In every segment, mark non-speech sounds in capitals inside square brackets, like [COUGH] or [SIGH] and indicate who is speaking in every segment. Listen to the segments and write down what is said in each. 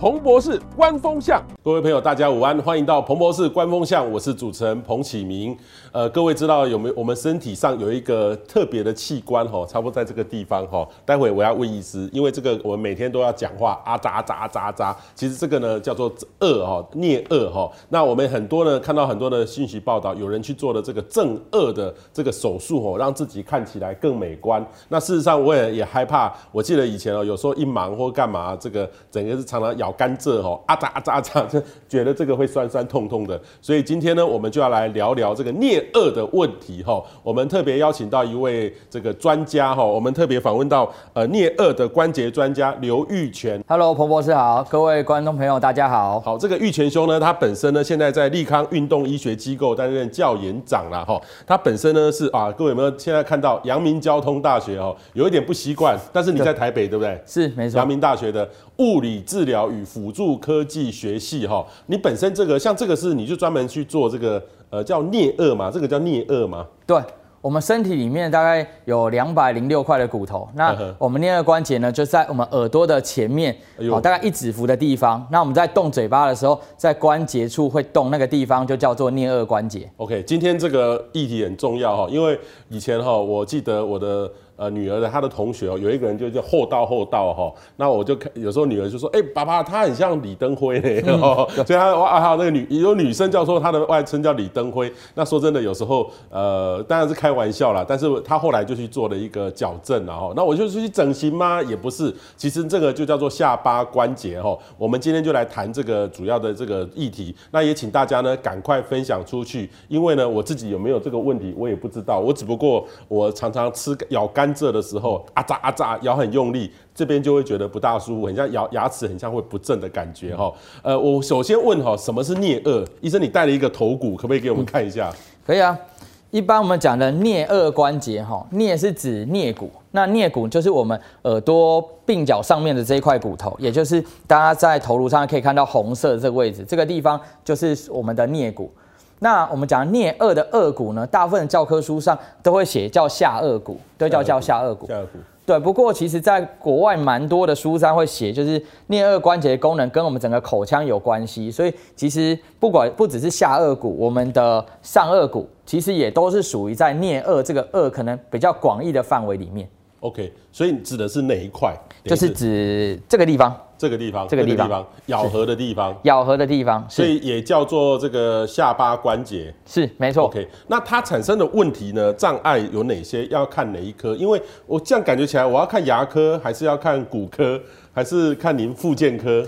Speaker 1: 彭博士观风向，各位朋友，大家午安，欢迎到彭博士观风向，我是主持人彭启明。呃，各位知道有没有？我们身体上有一个特别的器官哈，差不多在这个地方哈。待会我要问医师，因为这个我们每天都要讲话啊，喳喳喳喳。其实这个呢叫做恶哈，颞恶哈。那我们很多呢看到很多的信息报道，有人去做了这个正恶的这个手术哦，让自己看起来更美观。那事实上我也也害怕，我记得以前哦，有时候一忙或干嘛，这个整个是常常咬。甘蔗吼，啊喳啊喳啊喳，就觉得这个会酸酸痛痛的，所以今天呢，我们就要来聊聊这个颞颌的问题哈。我们特别邀请到一位这个专家哈，我们特别访问到呃颞颌的关节专家刘玉泉。
Speaker 2: Hello，彭博士好，各位观众朋友大家好。
Speaker 1: 好，这个玉泉兄呢，他本身呢现在在立康运动医学机构担任教研长了哈。他本身呢是啊，各位有没有现在看到阳明交通大学哦，有一点不习惯，但是你在台北对不对？
Speaker 2: 是没错。
Speaker 1: 阳明大学的物理治疗与辅助科技学系哈，你本身这个像这个是你就专门去做这个呃叫颞颌嘛，这个叫颞颌嘛？
Speaker 2: 对，我们身体里面大概有两百零六块的骨头，那我们颞颌关节呢就在我们耳朵的前面，哦，大概一指幅的地方。那我们在动嘴巴的时候，在关节处会动那个地方就叫做颞颌关节。
Speaker 1: OK，今天这个议题很重要哈，因为以前哈，我记得我的。呃，女儿的她的同学哦，有一个人就叫厚道厚道哈，那我就看有时候女儿就说，哎、欸，爸爸他很像李登辉嘞，嗯、[LAUGHS] 所以他哇还有那个女有女生叫说她的外称叫李登辉，那说真的有时候呃当然是开玩笑啦，但是他后来就去做了一个矫正了哈，那我就去整形吗？也不是，其实这个就叫做下巴关节哈，我们今天就来谈这个主要的这个议题，那也请大家呢赶快分享出去，因为呢我自己有没有这个问题我也不知道，我只不过我常常吃咬甘。这的时候，啊扎啊扎，咬很用力，这边就会觉得不大舒服，很像咬牙齿，很像会不正的感觉哈。呃，我首先问哈，什么是颞颌？医生，你戴了一个头骨，可不可以给我们看一下？
Speaker 2: 可以啊。一般我们讲的颞颌关节哈，颞是指颞骨，那颞骨就是我们耳朵鬓角上面的这一块骨头，也就是大家在头颅上可以看到红色的这个位置，这个地方就是我们的颞骨。那我们讲颞颌的顎骨呢，大部分教科书上都会写叫下颚骨，都叫叫下颚骨。下颚骨。对，不过其实在国外蛮多的书上会写，就是颞颌关节的功能跟我们整个口腔有关系，所以其实不管不只是下颚骨，我们的上颚骨其实也都是属于在颞颌这个顎可能比较广义的范围里面。
Speaker 1: OK，所以指的是哪一块？
Speaker 2: 就是指这个地方，
Speaker 1: 这个地方，这个地方，咬合的地方，
Speaker 2: 咬合的地方，
Speaker 1: 所以也叫做这个下巴关节，
Speaker 2: 是没错。
Speaker 1: OK，那它产生的问题呢，障碍有哪些？要看哪一科？因为我这样感觉起来，我要看牙科，还是要看骨科，还是看您附健科？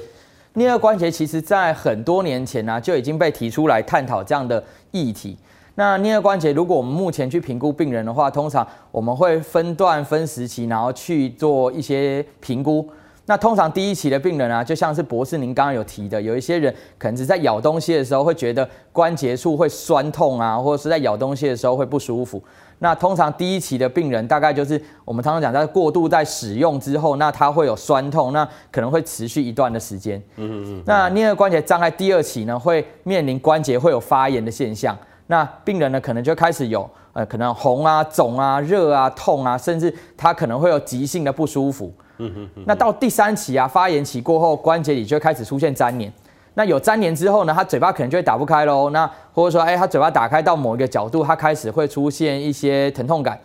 Speaker 2: 颞颌关节其实在很多年前呢、啊，就已经被提出来探讨这样的议题。那颞颌关节，如果我们目前去评估病人的话，通常我们会分段分时期，然后去做一些评估。那通常第一期的病人啊，就像是博士您刚刚有提的，有一些人可能是在咬东西的时候会觉得关节处会酸痛啊，或者是在咬东西的时候会不舒服。那通常第一期的病人大概就是我们常常讲，在过度在使用之后，那它会有酸痛，那可能会持续一段的时间。嗯嗯嗯。那颞颌关节障碍第二期呢，会面临关节会有发炎的现象。那病人呢，可能就开始有呃，可能红啊、肿啊、热啊、痛啊，甚至他可能会有急性的不舒服。嗯哼，那到第三期啊，发炎期过后，关节里就会开始出现粘连。那有粘连之后呢，他嘴巴可能就会打不开喽。那或者说，哎，他嘴巴打开到某一个角度，他开始会出现一些疼痛感。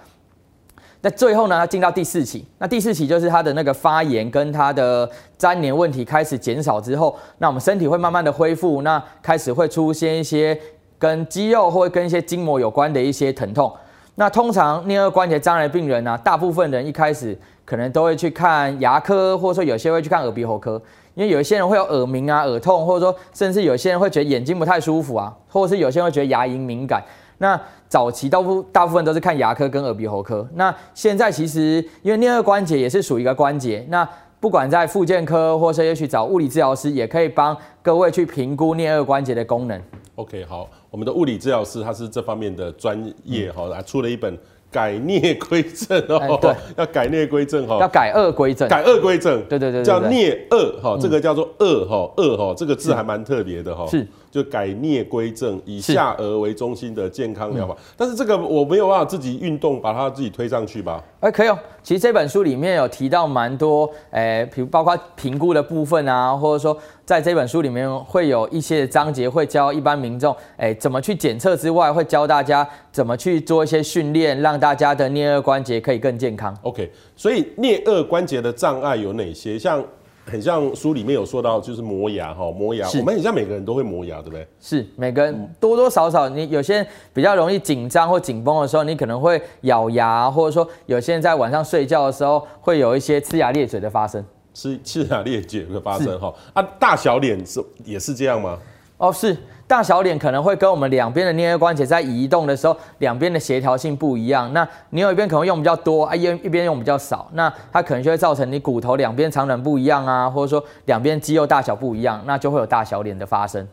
Speaker 2: 那最后呢，他进到第四期。那第四期就是他的那个发炎跟他的粘连问题开始减少之后，那我们身体会慢慢的恢复，那开始会出现一些。跟肌肉或跟一些筋膜有关的一些疼痛，那通常颞颌关节障碍病人呢、大部分人一开始可能都会去看牙科，或者说有些会去看耳鼻喉科，因为有一些人会有耳鸣啊、耳痛，或者说甚至有些人会觉得眼睛不太舒服啊，或者是有些人会觉得牙龈敏感。那早期大部大部分都是看牙科跟耳鼻喉科，那现在其实因为颞颌关节也是属于一个关节，那不管在复健科或是去找物理治疗师，也可以帮各位去评估颞颌关节的功能。
Speaker 1: OK，好，我们的物理治疗师他是这方面的专业哈，来、嗯、出了一本改孽归正哦、[LAUGHS] 要改孽归正哈，
Speaker 2: 要改恶归正，
Speaker 1: 改恶归正，
Speaker 2: 对对对，
Speaker 1: 叫孽恶哈，这个叫做恶哈，恶哈，这个字还蛮特别的哈，是，就改颞归正，以下颚为中心的健康疗法。但是这个我没有办法自己运动把它自己推上去吧？
Speaker 2: 哎，可以哦。其实这本书里面有提到蛮多，哎，比如包括评估的部分啊，或者说在这本书里面会有一些章节会教一般民众，哎，怎么去检测之外，会教大家怎么去做一些训练，让大家的颞顎关节可以更健康。
Speaker 1: OK，所以颞顎关节的障碍有哪些？像很像书里面有说到，就是磨牙哈，磨牙。我们很像每个人都会磨牙，对不对？
Speaker 2: 是，每个人多多少少，你有些人比较容易紧张或紧绷的时候，你可能会咬牙，或者说有些人在晚上睡觉的时候会有一些呲牙咧嘴的发生。
Speaker 1: 呲呲牙咧嘴的发生哈啊，大小脸是也是这样吗？
Speaker 2: 哦，是。大小脸可能会跟我们两边的颞颌关节在移动的时候，两边的协调性不一样。那你有一边可能用比较多啊，一一边用比较少，那它可能就会造成你骨头两边长短不一样啊，或者说两边肌肉大小不一样，那就会有大小脸的发生。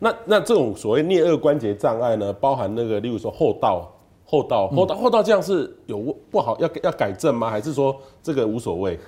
Speaker 1: 那那这种所谓颞颌关节障碍呢，包含那个，例如说后道。后道，后道，后道这样是有不好要要改正吗？还是说这个无所谓？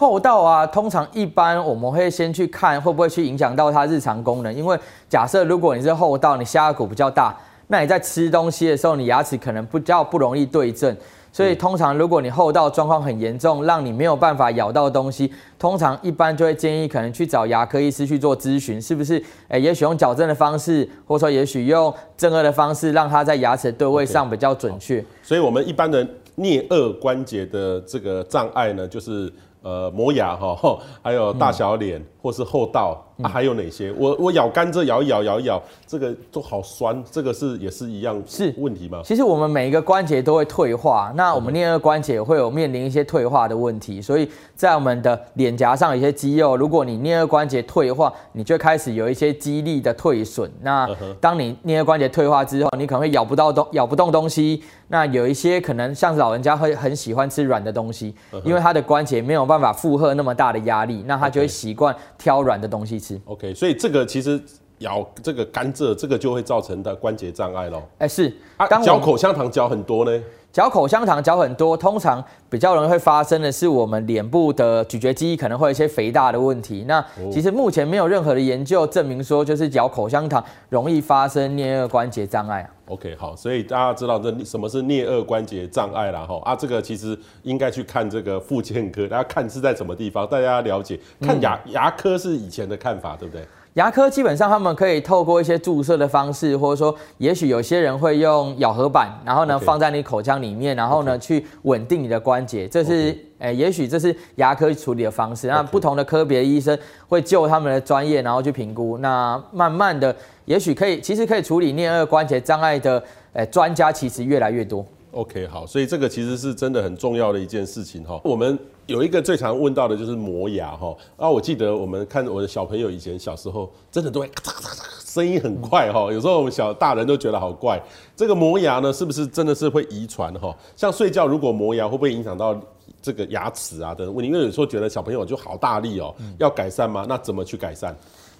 Speaker 2: 戽斗啊，通常一般我们会先去看会不会去影响到它日常功能。因为假设如果你是厚道，你下颚骨比较大，那你在吃东西的时候，你牙齿可能比较不容易对正。所以通常如果你后道状况很严重，让你没有办法咬到东西，通常一般就会建议可能去找牙科医师去做咨询，是不是？哎，也许用矫正的方式，或者说也许用正颚的方式，让它在牙齿对位上比较准确。
Speaker 1: 所以我们一般的颞顎关节的这个障碍呢，就是。呃，磨牙哈，[LAUGHS] 还有大小脸，或是戽斗、嗯啊，还有哪些？我我咬甘蔗咬一咬咬一咬，这个都好酸，这个是也是一样是问题吗？
Speaker 2: 其实我们每一个关节都会退化，那我们颞颌关节也会有面临一些退化的问题，所以在我们的脸颊上有些肌肉，如果你颞颌关节退化，你就开始有一些肌力的退损。那当你颞颌关节退化之后，你可能会咬不到东咬不动东西。那有一些可能像是老人家会很喜欢吃软的东西，因为他的关节没有办法负荷那么大的压力，那他就会习惯挑软的东西吃。
Speaker 1: OK，所以这个其实咬这个甘蔗，这个就会造成的关节障碍咯。
Speaker 2: 哎，是
Speaker 1: 啊，嚼口香糖嚼很多呢。
Speaker 2: 嚼口香糖嚼很多，通常比较容易会发生的是我们脸部的咀嚼肌可能会有一些肥大的问题。那其实目前没有任何的研究证明说，就是嚼口香糖容易发生颞颌关节障碍啊。
Speaker 1: OK，好，所以大家知道这什么是颞颌关节障碍了哈啊，这个其实应该去看这个复健科，大家看是在什么地方，大家要了解。看牙牙科是以前的看法，对不对？
Speaker 2: 牙科基本上他们可以透过一些注射的方式，或者说，也许有些人会用咬合板，然后呢.放在你口腔里面，然后呢.去稳定你的关节。这是，哎也许这是牙科处理的方式。那不同的科别的医生会就他们的专业，然后去评估。那慢慢的，也许可以，其实可以处理颞颌关节障碍的，哎，专家其实越来越多。
Speaker 1: OK，好，所以这个其实是真的很重要的一件事情哈。我们有一个最常问到的就是磨牙哈。啊，我记得我们看我的小朋友以前小时候，真的都会咔嚓咔嚓，声音很快哈。有时候我们小大人都觉得好怪。这个磨牙呢，是不是真的是会遗传哈？像睡觉如果磨牙，会不会影响到这个牙齿啊的问题？因为有时候觉得小朋友就好大力哦，要改善吗？那怎么去改善？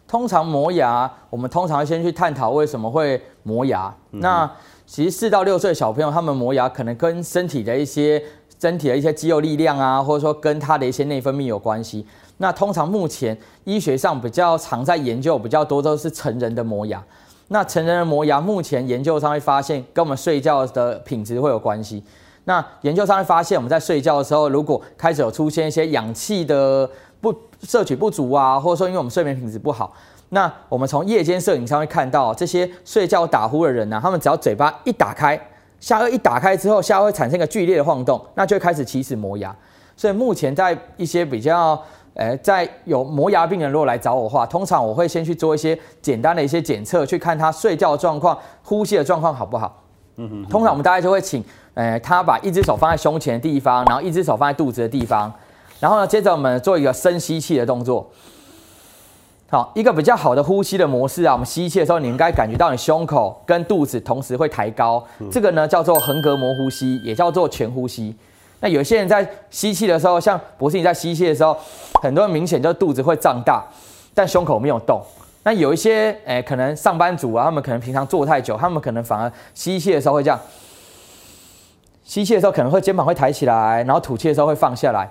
Speaker 2: 通常磨牙，我们通常先去探讨为什么会磨牙。那其实四到六岁小朋友，他们磨牙可能跟身体的一些身体的一些肌肉力量啊，或者说跟他的一些内分泌有关系。那通常目前医学上比较常在研究比较多都是成人的磨牙。那成人的磨牙，目前研究上会发现跟我们睡觉的品质会有关系。那研究上会发现，我们在睡觉的时候，如果开始有出现一些氧气的不摄取不足啊，或者说因为我们睡眠品质不好。那我们从夜间摄影上会看到，这些睡觉打呼的人呢、他们只要嘴巴一打开，下颚一打开之后，下颚会产生一个剧烈的晃动，那就会开始起始磨牙。所以目前在一些比较，呃，在有磨牙病人如果来找我的话，通常我会先去做一些简单的一些检测，去看他睡觉状况、呼吸的状况好不好。嗯哼，通常我们大概就会请，呃，他把一只手放在胸前的地方，然后一只手放在肚子的地方，然后呢，接着我们做一个深吸气的动作。好，一个比较好的呼吸的模式啊，我们吸气的时候，你应该感觉到你胸口跟肚子同时会抬高，这个呢叫做横膈膜呼吸，也叫做全呼吸。那有些人在吸气的时候，像博士你在吸气的时候，很多人明显就肚子会胀大，但胸口没有动。那有一些诶、欸，可能上班族啊，他们可能平常坐太久，他们可能反而吸气的时候会这样，吸气的时候可能会肩膀会抬起来，然后吐气的时候会放下来。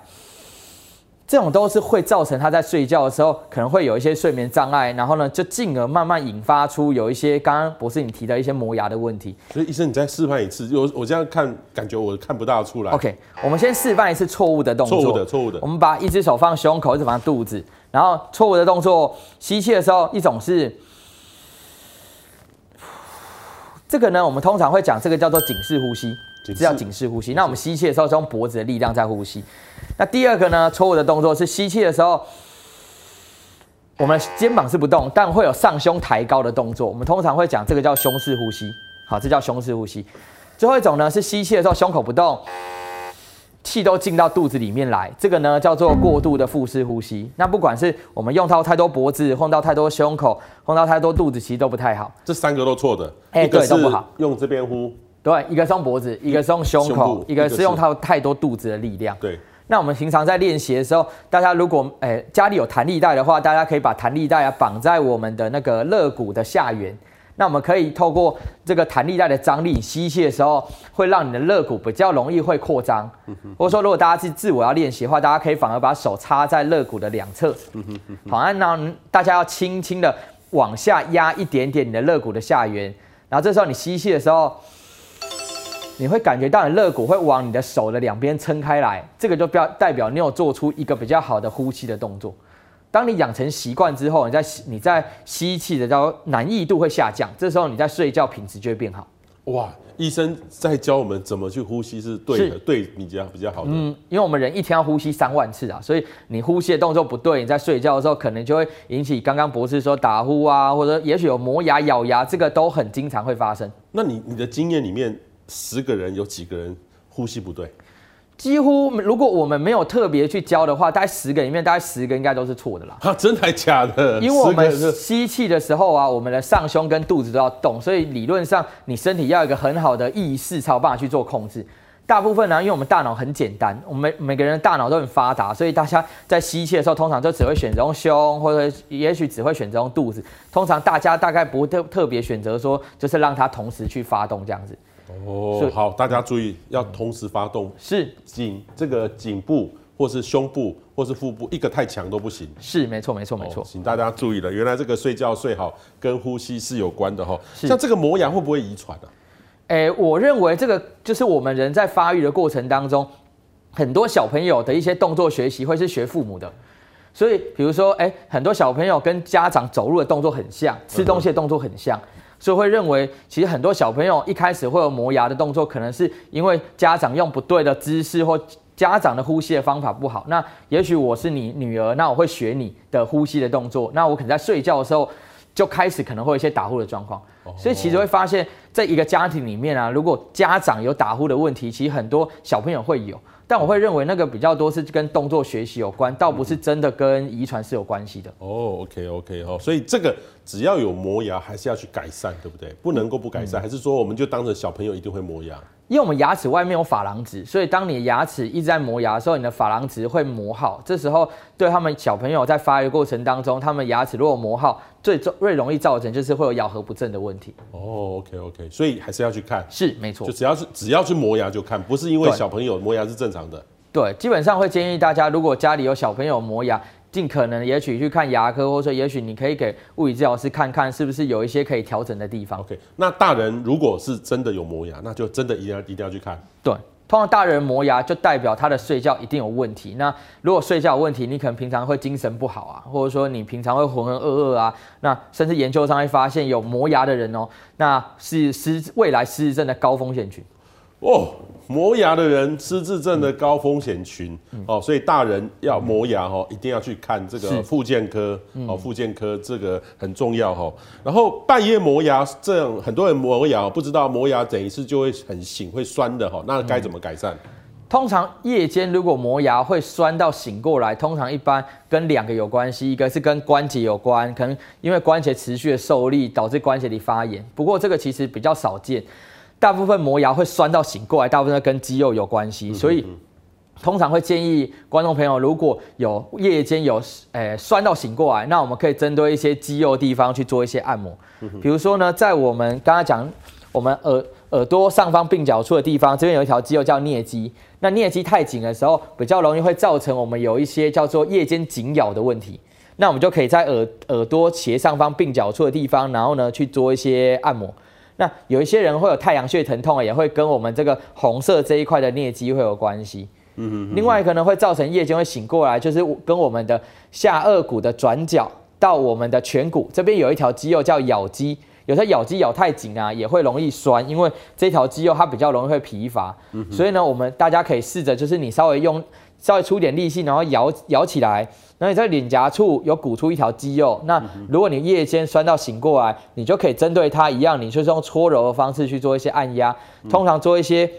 Speaker 2: 这种都是会造成他在睡觉的时候可能会有一些睡眠障碍，然后呢，就进而慢慢引发出有一些刚刚博士你提的一些磨牙的问题。
Speaker 1: 所以医生，你再示范一次，我我这样看，感觉我看不大出来。
Speaker 2: OK，我们先示范一次错误的动作。
Speaker 1: 错误的，错误的。
Speaker 2: 我们把一只手放胸口，一只放肚子，然后错误的动作，吸气的时候，一种是这个呢，我们通常会讲这个叫做警示呼吸。这叫警示呼吸。那我们吸气的时候是用脖子的力量在呼吸。那第二个呢，错误的动作是吸气的时候，我们肩膀是不动，但会有上胸抬高的动作。我们通常会讲这个叫胸式呼吸。好，这叫胸式呼吸。最后一种呢是吸气的时候胸口不动，气都进到肚子里面来，这个呢叫做过度的腹式呼吸。那不管是我们用到太多脖子，碰到太多胸口，碰到太多肚子，其实都不太好。
Speaker 1: 这三个都错的。
Speaker 2: 哎，对，都不好。
Speaker 1: 用这边呼。
Speaker 2: 对，一个是用脖子，一个是用胸口，一个是用它太多肚子的力量。
Speaker 1: 对，
Speaker 2: 那我们平常在练习的时候，大家如果诶、欸、家里有弹力带的话，大家可以把弹力带啊绑在我们的那个肋骨的下缘。那我们可以透过这个弹力带的张力，吸气的时候会让你的肋骨比较容易会扩张。或者说，如果大家是自我要练习的话，大家可以反而把手插在肋骨的两侧。好，那大家要轻轻的往下压一点点你的肋骨的下缘，然后这时候你吸气的时候。你会感觉到你肋骨会往你的手的两边撑开来，这个就表代表你有做出一个比较好的呼吸的动作。当你养成习惯之后，你在你在吸气的时候难易度会下降，这时候你在睡觉品质就会变好。
Speaker 1: 哇，医生在教我们怎么去呼吸是对的，是对你这样比较好的。
Speaker 2: 嗯，因为我们人一天要呼吸三万次啊，所以你呼吸的动作不对，你在睡觉的时候可能就会引起刚刚博士说打呼啊，或者也许有磨牙、咬牙，这个都很经常会发生。
Speaker 1: 那你你的经验里面？十个人有几个人呼吸不对？
Speaker 2: 几乎如果我们没有特别去教的话，大概十个里面大概十个应该都是错的啦。
Speaker 1: 啊，真的假的？
Speaker 2: 因为我们吸气的时候啊，我们的上胸跟肚子都要动，所以理论上你身体要有一个很好的意识才有办法去做控制。大部分呢，因为我们大脑很简单，我们每每个人的大脑都很发达，所以大家在吸气的时候，通常就只会选择用胸，或者也许只会选择用肚子。通常大家大概不会特特别选择说，就是让它同时去发动这样子。
Speaker 1: 哦，好，大家注意，要同时发动，
Speaker 2: 是
Speaker 1: 颈这个颈部或是胸部或是腹部，一个太强都不行。
Speaker 2: 是，没错，没错，没错。
Speaker 1: 请大家注意了，原来这个睡觉睡好跟呼吸是有关的哈。像这个磨牙会不会遗传呢？
Speaker 2: 哎，我认为这个就是我们人在发育的过程当中，很多小朋友的一些动作学习会是学父母的。所以，比如说，哎，很多小朋友跟家长走路的动作很像，吃东西的动作很像。嗯所以会认为，其实很多小朋友一开始会有磨牙的动作，可能是因为家长用不对的姿势或家长的呼吸的方法不好。那也许我是你女儿，那我会学你的呼吸的动作。那我可能在睡觉的时候就开始可能会有一些打呼的状况。所以其实会发现，在一个家庭里面啊，如果家长有打呼的问题，其实很多小朋友会有。但我会认为那个比较多是跟动作学习有关，倒不是真的跟遗传是有关系的。
Speaker 1: 哦，OK OK 哦，所以这个只要有磨牙，还是要去改善，对不对？不能够不改善，还是说我们就当成小朋友一定会磨牙？
Speaker 2: 因为我们牙齿外面有珐琅质，所以当你的牙齿一直在磨牙的时候，你的珐琅质会磨耗。这时候对他们小朋友在发育过程当中，他们牙齿如果磨耗，最最容易造成就是会有咬合不正的问题。
Speaker 1: 哦，OK OK，所以还是要去看。
Speaker 2: 是，没错。
Speaker 1: 就只要是只要去磨牙就看，不是因为小朋友磨牙是正常的。
Speaker 2: 对，基本上会建议大家，如果家里有小朋友磨牙。尽可能，也许去看牙科，或者说，也许你可以给物理治疗师看看，是不是有一些可以调整的地方。
Speaker 1: OK，那大人如果是真的有磨牙，那就真的一定要一定要去看。
Speaker 2: 对，通常大人磨牙就代表他的睡觉一定有问题。那如果睡觉有问题，你可能平常会精神不好啊，或者说你平常会浑浑噩噩啊，那甚至研究上会发现有磨牙的人哦，那是失未来失智症的高风险群。
Speaker 1: 哦，磨牙的人，失智症的高风险群、嗯、哦，所以大人要磨牙哦，一定要去看这个复健科哦，复健科这个很重要哈。然后半夜磨牙，这样很多人磨牙不知道磨牙整一次就会很醒，会酸的哈，那该怎么改善？嗯、
Speaker 2: 通常夜间如果磨牙会酸到醒过来，通常一般跟两个有关系，一个是跟关节有关，可能因为关节持续的受力导致关节里发炎，不过这个其实比较少见。大部分磨牙会酸到醒过来，大部分都跟肌肉有关系，所以通常会建议观众朋友，如果有夜间有诶、欸、酸到醒过来，那我们可以针对一些肌肉地方去做一些按摩。比如说呢，在我们刚刚讲我们耳耳朵上方鬓角处的地方，这边有一条肌肉叫颞肌。那颞肌太紧的时候，比较容易会造成我们有一些叫做夜间紧咬的问题。那我们就可以在耳耳朵斜上方鬓角处的地方，然后呢去做一些按摩。那有一些人会有太阳穴疼痛，也会跟我们这个红色这一块的颞肌会有关系。嗯哼。另外可能会造成夜间会醒过来，就是跟我们的下颚骨的转角到我们的颧骨这边有一条肌肉叫咬肌。有时候咬肌咬太紧啊，也会容易酸，因为这条肌肉它比较容易会疲乏。嗯、所以呢，我们大家可以试着，就是你稍微用稍微出点力气，然后摇摇起来。那你在脸颊处有鼓出一条肌肉，那如果你夜间酸到醒过来，你就可以针对它一样，你就是用搓揉的方式去做一些按压，通常做一些。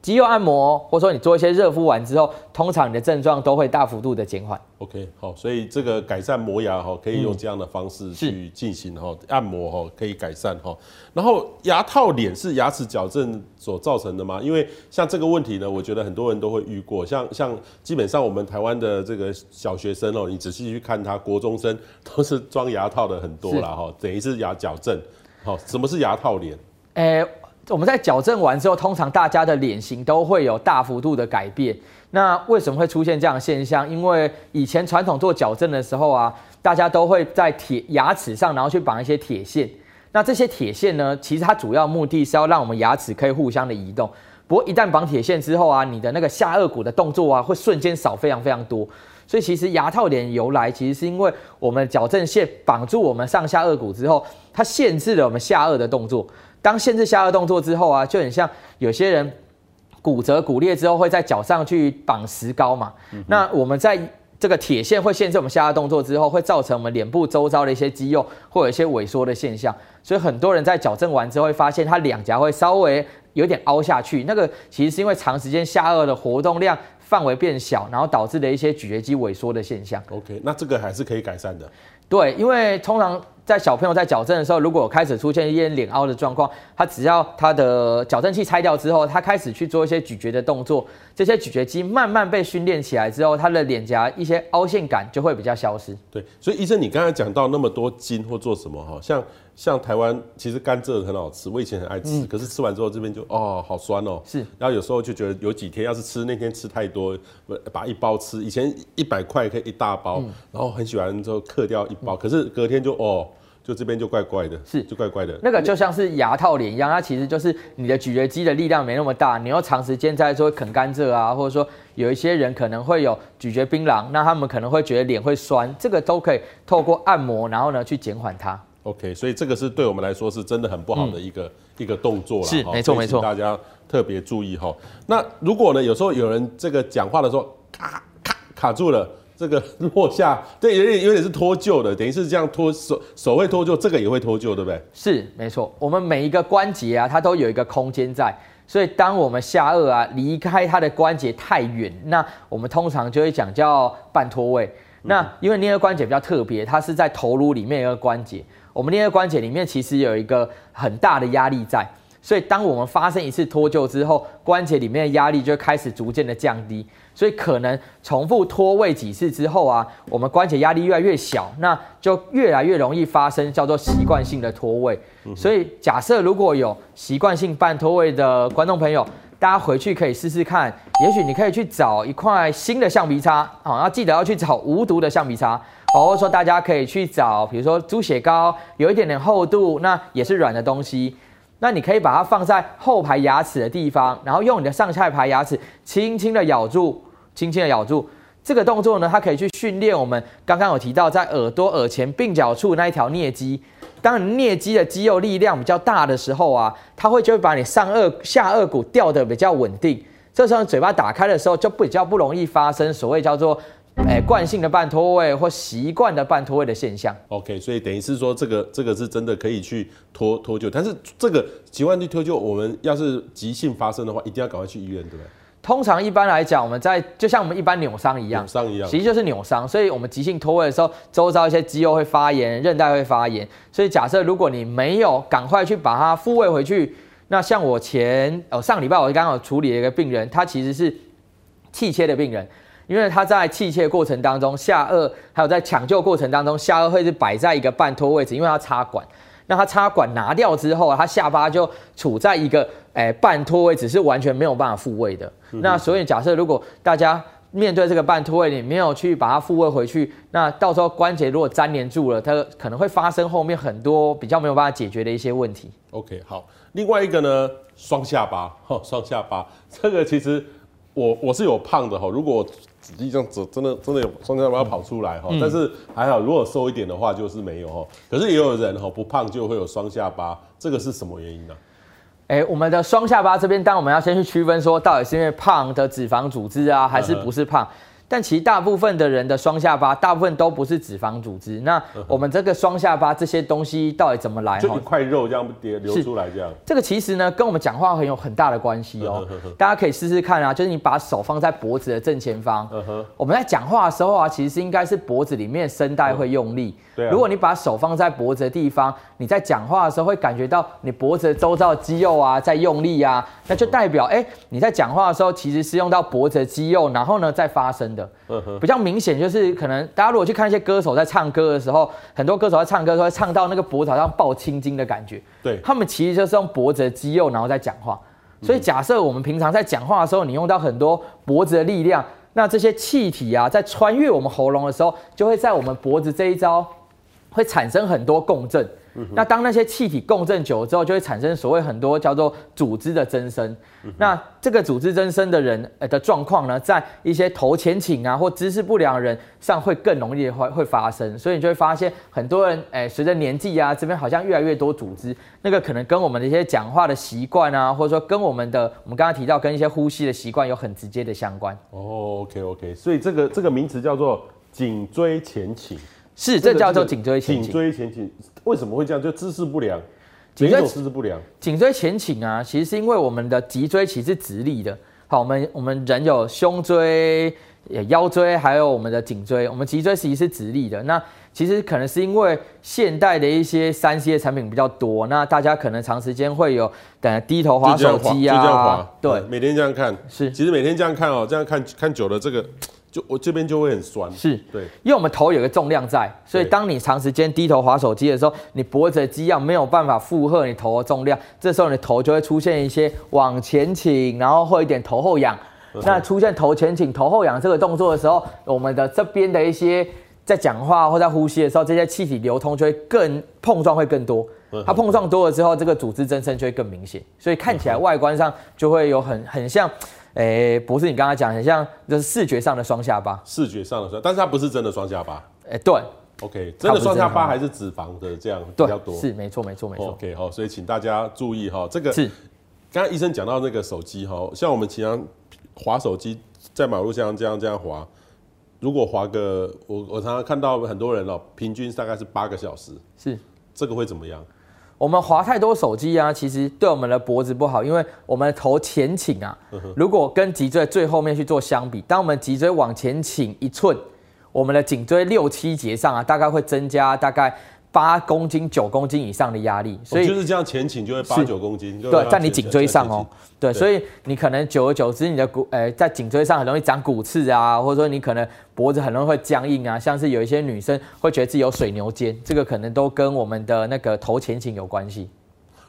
Speaker 2: 肌肉按摩，或者说你做一些热敷完之后，通常你的症状都会大幅度的减缓。
Speaker 1: OK，好，所以这个改善磨牙哈，可以用这样的方式去进行哈，按摩哈可以改善哈。然后牙套脸是牙齿矫正所造成的吗？因为像这个问题呢，我觉得很多人都会遇过。像像基本上我们台湾的这个小学生哦，你仔细去看他，国中生都是装牙套的很多啦哈，等于是牙矫正。好，什么是牙套脸？
Speaker 2: 欸我们在矫正完之后，通常大家的脸型都会有大幅度的改变。那为什么会出现这样的现象？因为以前传统做矫正的时候啊，大家都会在铁牙齿上，然后去绑一些铁线。那这些铁线呢，其实它主要目的是要让我们牙齿可以互相的移动。不过一旦绑铁线之后啊，你的那个下颚骨的动作啊，会瞬间少非常非常多。所以其实牙套脸由来，其实是因为我们矫正线绑住我们上下颚骨之后，它限制了我们下颚的动作。当限制下颚动作之后啊，就很像有些人骨折骨裂之后会在脚上去绑石膏嘛。嗯、那我们在这个铁线会限制我们下颚动作之后，会造成我们脸部周遭的一些肌肉会有一些萎缩的现象。所以很多人在矫正完之后会发现，他两颊会稍微有点凹下去。那个其实是因为长时间下颚的活动量范围变小，然后导致的一些咀嚼肌萎缩的现象。
Speaker 1: OK，那这个还是可以改善的。
Speaker 2: 对，因为通常。在小朋友在矫正的时候，如果有开始出现一些脸凹的状况，他只要他的矫正器拆掉之后，他开始去做一些咀嚼的动作，这些咀嚼肌慢慢被训练起来之后，他的脸颊一些凹陷感就会比较消失。
Speaker 1: 对，所以医生，你刚才讲到那么多筋或做什么哈，像像台湾其实甘蔗很好吃，我以前很爱吃，嗯、可是吃完之后这边就哦好酸哦，
Speaker 2: 是，
Speaker 1: 然后有时候就觉得有几天要是吃那天吃太多，把一包吃，以前一百块可以一大包，嗯、然后很喜欢之后嗑掉一包，嗯、可是隔天就哦。就这边就怪怪的，
Speaker 2: 是
Speaker 1: 就怪怪的。
Speaker 2: 那个就像是牙套脸一样，它其实就是你的咀嚼肌的力量没那么大，你要长时间在说啃甘蔗啊，或者说有一些人可能会有咀嚼槟榔，那他们可能会觉得脸会酸，这个都可以透过按摩，然后呢去减缓它。
Speaker 1: OK，所以这个是对我们来说是真的很不好的一个、嗯、一个动作了，
Speaker 2: 是没错没错，
Speaker 1: 大家特别注意哈。那如果呢，有时候有人这个讲话的时候卡卡卡住了。这个落下，对，有点有点是脱臼的，等于是这样脱手手会脱臼，这个也会脱臼，对不对？
Speaker 2: 是，没错。我们每一个关节啊，它都有一个空间在，所以当我们下颚啊离开它的关节太远，那我们通常就会讲叫半脱位。那因为颞顎关节比较特别，它是在头颅里面一个关节，我们颞顎关节里面其实有一个很大的压力在，所以当我们发生一次脱臼之后，关节里面的压力就开始逐渐的降低。所以可能重复脱位几次之后啊，我们关节压力越来越小，那就越来越容易发生叫做习惯性的脱位。所以假设如果有习惯性半脱位的观众朋友，大家回去可以试试看，也许你可以去找一块新的橡皮擦啊，要记得要去找无毒的橡皮擦，或者说大家可以去找，比如说猪血糕，有一点点厚度，那也是软的东西，那你可以把它放在后排牙齿的地方，然后用你的上下排牙齿轻轻的咬住。轻轻的咬住这个动作呢，它可以去训练我们刚刚有提到在耳朵耳前鬓角处那一条颞肌。当你颞肌的肌肉力量比较大的时候啊，它会就会把你上颚下颚骨吊得比较稳定。这时候嘴巴打开的时候，就比较不容易发生所谓叫做诶惯性的半脱位或习惯的半脱位的现象。
Speaker 1: OK，所以等于是说这个这个是真的可以去脱脱臼，但是这个习惯去脱臼，我们要是急性发生的话，一定要赶快去医院，对不对？
Speaker 2: 通常一般来讲，我们在就像我们一般扭伤一样，
Speaker 1: 扭伤一样，
Speaker 2: 其实就是扭伤。所以我们急性脱位的时候，周遭一些肌肉会发炎，韧带会发炎。所以假设如果你没有赶快去把它复位回去，那像我前呃上礼拜我刚刚有处理了一个病人，他其实是气切的病人，因为他在气切过程当中，下颚还有在抢救过程当中，下颚会是摆在一个半脱位置，因为他插管。那他插管拿掉之后，他下巴就处在一个诶、欸、半脱位，置是完全没有办法复位的。嗯、那所以假设如果大家面对这个半脱位，你没有去把它复位回去，那到时候关节如果粘连住了，它可能会发生后面很多比较没有办法解决的一些问题。
Speaker 1: OK，好，另外一个呢，双下巴，哈，双下巴，这个其实我我是有胖的哈，如果仔细这样子，真的真的有双下巴跑出来哈，嗯、但是还好，如果瘦一点的话就是没有哈。可是也有人哈不胖就会有双下巴，这个是什么原因呢？
Speaker 2: 哎，我们的双下巴这边，当我们要先去区分说，到底是因为胖的脂肪组织啊，还是不是胖？但其实大部分的人的双下巴，大部分都不是脂肪组织。那我们这个双下巴这些东西到底怎么来？
Speaker 1: 就一块肉这样叠流出来这样。
Speaker 2: 这个其实呢，跟我们讲话很有很大的关系哦。大家可以试试看啊，就是你把手放在脖子的正前方。我们在讲话的时候啊，其实是应该是脖子里面声带会用力。如果你把手放在脖子的地方，你在讲话的时候会感觉到你脖子的周遭的肌肉啊在用力啊，那就代表哎你在讲话的时候其实是用到脖子的肌肉，然后呢再发声。比较明显就是，可能大家如果去看一些歌手在唱歌的时候，很多歌手在唱歌都会唱到那个脖子好像爆青筋的感觉。
Speaker 1: 对，
Speaker 2: 他们其实就是用脖子的肌肉然后在讲话。所以假设我们平常在讲话的时候，你用到很多脖子的力量，那这些气体啊在穿越我们喉咙的时候，就会在我们脖子这一招会产生很多共振。那当那些气体共振久了之后，就会产生所谓很多叫做组织的增生。那这个组织增生的人呃的状况呢，在一些头前倾啊或姿势不良的人上会更容易会会发生。所以你就会发现很多人哎，随着年纪啊，这边好像越来越多组织，那个可能跟我们的一些讲话的习惯啊，或者说跟我们的我们刚刚提到跟一些呼吸的习惯有很直接的相关。
Speaker 1: 哦，OK OK，所以这个这个名词叫做颈椎前倾。
Speaker 2: 是，这叫做颈椎前倾。
Speaker 1: 颈椎前倾为什么会这样？就姿势不良，颈椎姿势不良。
Speaker 2: 颈椎前倾啊，其实是因为我们的脊椎其实是直立的。好，我们我们人有胸椎、腰椎，还有我们的颈椎。我们脊椎其实是直立的。那其实可能是因为现代的一些三 C 的产品比较多，那大家可能长时间会有等低头滑手机啊，
Speaker 1: 就这样滑，
Speaker 2: 对、
Speaker 1: 嗯，每天这样看。
Speaker 2: 是，
Speaker 1: 其实每天这样看哦，这样看看久了这个。就我这边就会很酸，
Speaker 2: 是
Speaker 1: 对，
Speaker 2: 因为我们头有个重量在，所以当你长时间低头划手机的时候，你脖子的肌肉没有办法负荷你头的重量，这时候你的头就会出现一些往前倾，然后会一点头后仰。那出现头前倾、头后仰这个动作的时候，我们的这边的一些在讲话或在呼吸的时候，这些气体流通就会更碰撞会更多。它碰撞多了之后，这个组织增生就会更明显，所以看起来外观上就会有很很像。哎、欸，不是你刚刚讲，很像就是视觉上的双下巴，
Speaker 1: 视觉上的双，但是它不是真的双下巴。
Speaker 2: 哎、欸，对
Speaker 1: ，OK，真的双下巴还是脂肪的这样比较多，
Speaker 2: 是没错没错没错。
Speaker 1: OK，好，所以请大家注意哈，这个是刚刚医生讲到那个手机哈，像我们平常滑手机在马路上这样这样滑，如果滑个我我常常看到很多人哦，平均大概是八个小时，
Speaker 2: 是
Speaker 1: 这个会怎么样？
Speaker 2: 我们滑太多手机啊，其实对我们的脖子不好，因为我们的头前倾啊。如果跟脊椎最后面去做相比，当我们脊椎往前倾一寸，我们的颈椎六七节上啊，大概会增加大概。八公斤、九公斤以上的压力，所以
Speaker 1: 就是这样前倾就会八九公斤，
Speaker 2: 对，在你颈椎上哦，对，所以你可能久而久之，你的骨，诶，在颈椎上很容易长骨刺啊，或者说你可能脖子很容易会僵硬啊，像是有一些女生会觉得自己有水牛肩，这个可能都跟我们的那个头前倾有关系。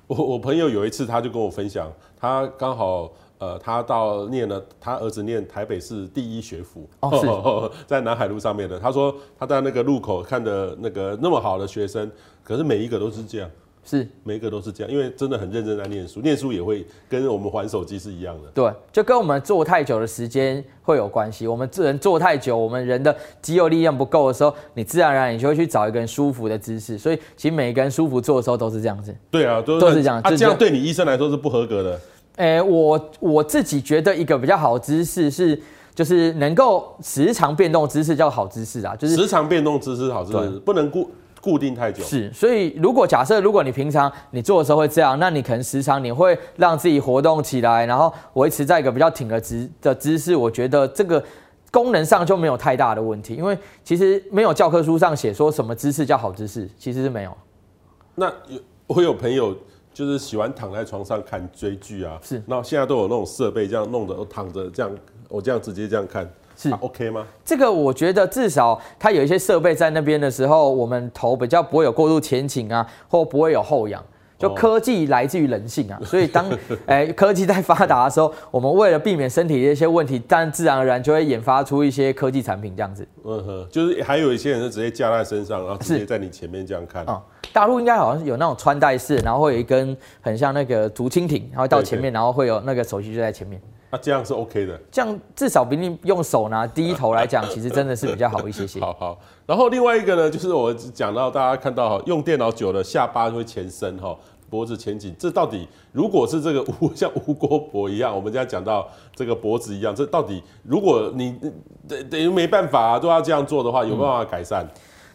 Speaker 1: 我我朋友有一次他就跟我分享，他刚好。呃，他到念了，他儿子念台北市第一学府，哦，[LAUGHS] 在南海路上面的。他说他在那个路口看的那个那么好的学生，可是每一个都是这样，
Speaker 2: 是
Speaker 1: 每一个都是这样，因为真的很认真在念书，念书也会跟我们玩手机是一样的。
Speaker 2: 对，就跟我们坐太久的时间会有关系。我们人坐太久，我们人的肌肉力量不够的时候，你自然而然你就会去找一个人舒服的姿势。所以其实每一个人舒服坐的时候都是这样子。
Speaker 1: 对啊，都是，
Speaker 2: 都是这样。
Speaker 1: 啊，这样对你医生来说是不合格的。
Speaker 2: 诶、欸，我我自己觉得一个比较好的姿势是，就是能够时常变动姿势叫好姿势啊，就是
Speaker 1: 时常变动姿势好姿势，不能固固定太久。
Speaker 2: 是，所以如果假设如果你平常你做的时候会这样，那你可能时常你会让自己活动起来，然后维持在一个比较挺的姿的姿势，我觉得这个功能上就没有太大的问题，因为其实没有教科书上写说什么姿势叫好姿势，其实是没有。
Speaker 1: 那有我有朋友。就是喜欢躺在床上看追剧啊，
Speaker 2: 是。
Speaker 1: 那现在都有那种设备，这样弄的，躺着这样我这样直接这样看是、啊、OK 吗？
Speaker 2: 这个我觉得至少它有一些设备在那边的时候，我们头比较不会有过度前倾啊，或不会有后仰。就科技来自于人性啊，[LAUGHS] 所以当哎科技在发达的时候，我们为了避免身体的一些问题，但自然而然就会研发出一些科技产品这样子。
Speaker 1: 嗯哼，就是还有一些人是直接架在身上，然后直接在你前面这样看。
Speaker 2: 大陆应该好像有那种穿戴式，然后会有一根很像那个竹蜻蜓，然后到前面，然后会有那个手机就在前面。
Speaker 1: 那、啊、这样是 OK 的，
Speaker 2: 这样至少比你用手拿低头来讲，[LAUGHS] 其实真的是比较好一些些。
Speaker 1: 好好，然后另外一个呢，就是我讲到大家看到用电脑久了，下巴就会前伸哈。脖子前倾，这到底如果是这个吴像吴国博一样，我们现在讲到这个脖子一样，这到底如果你等等于没办法啊，都要这样做的话，有办法改善？嗯，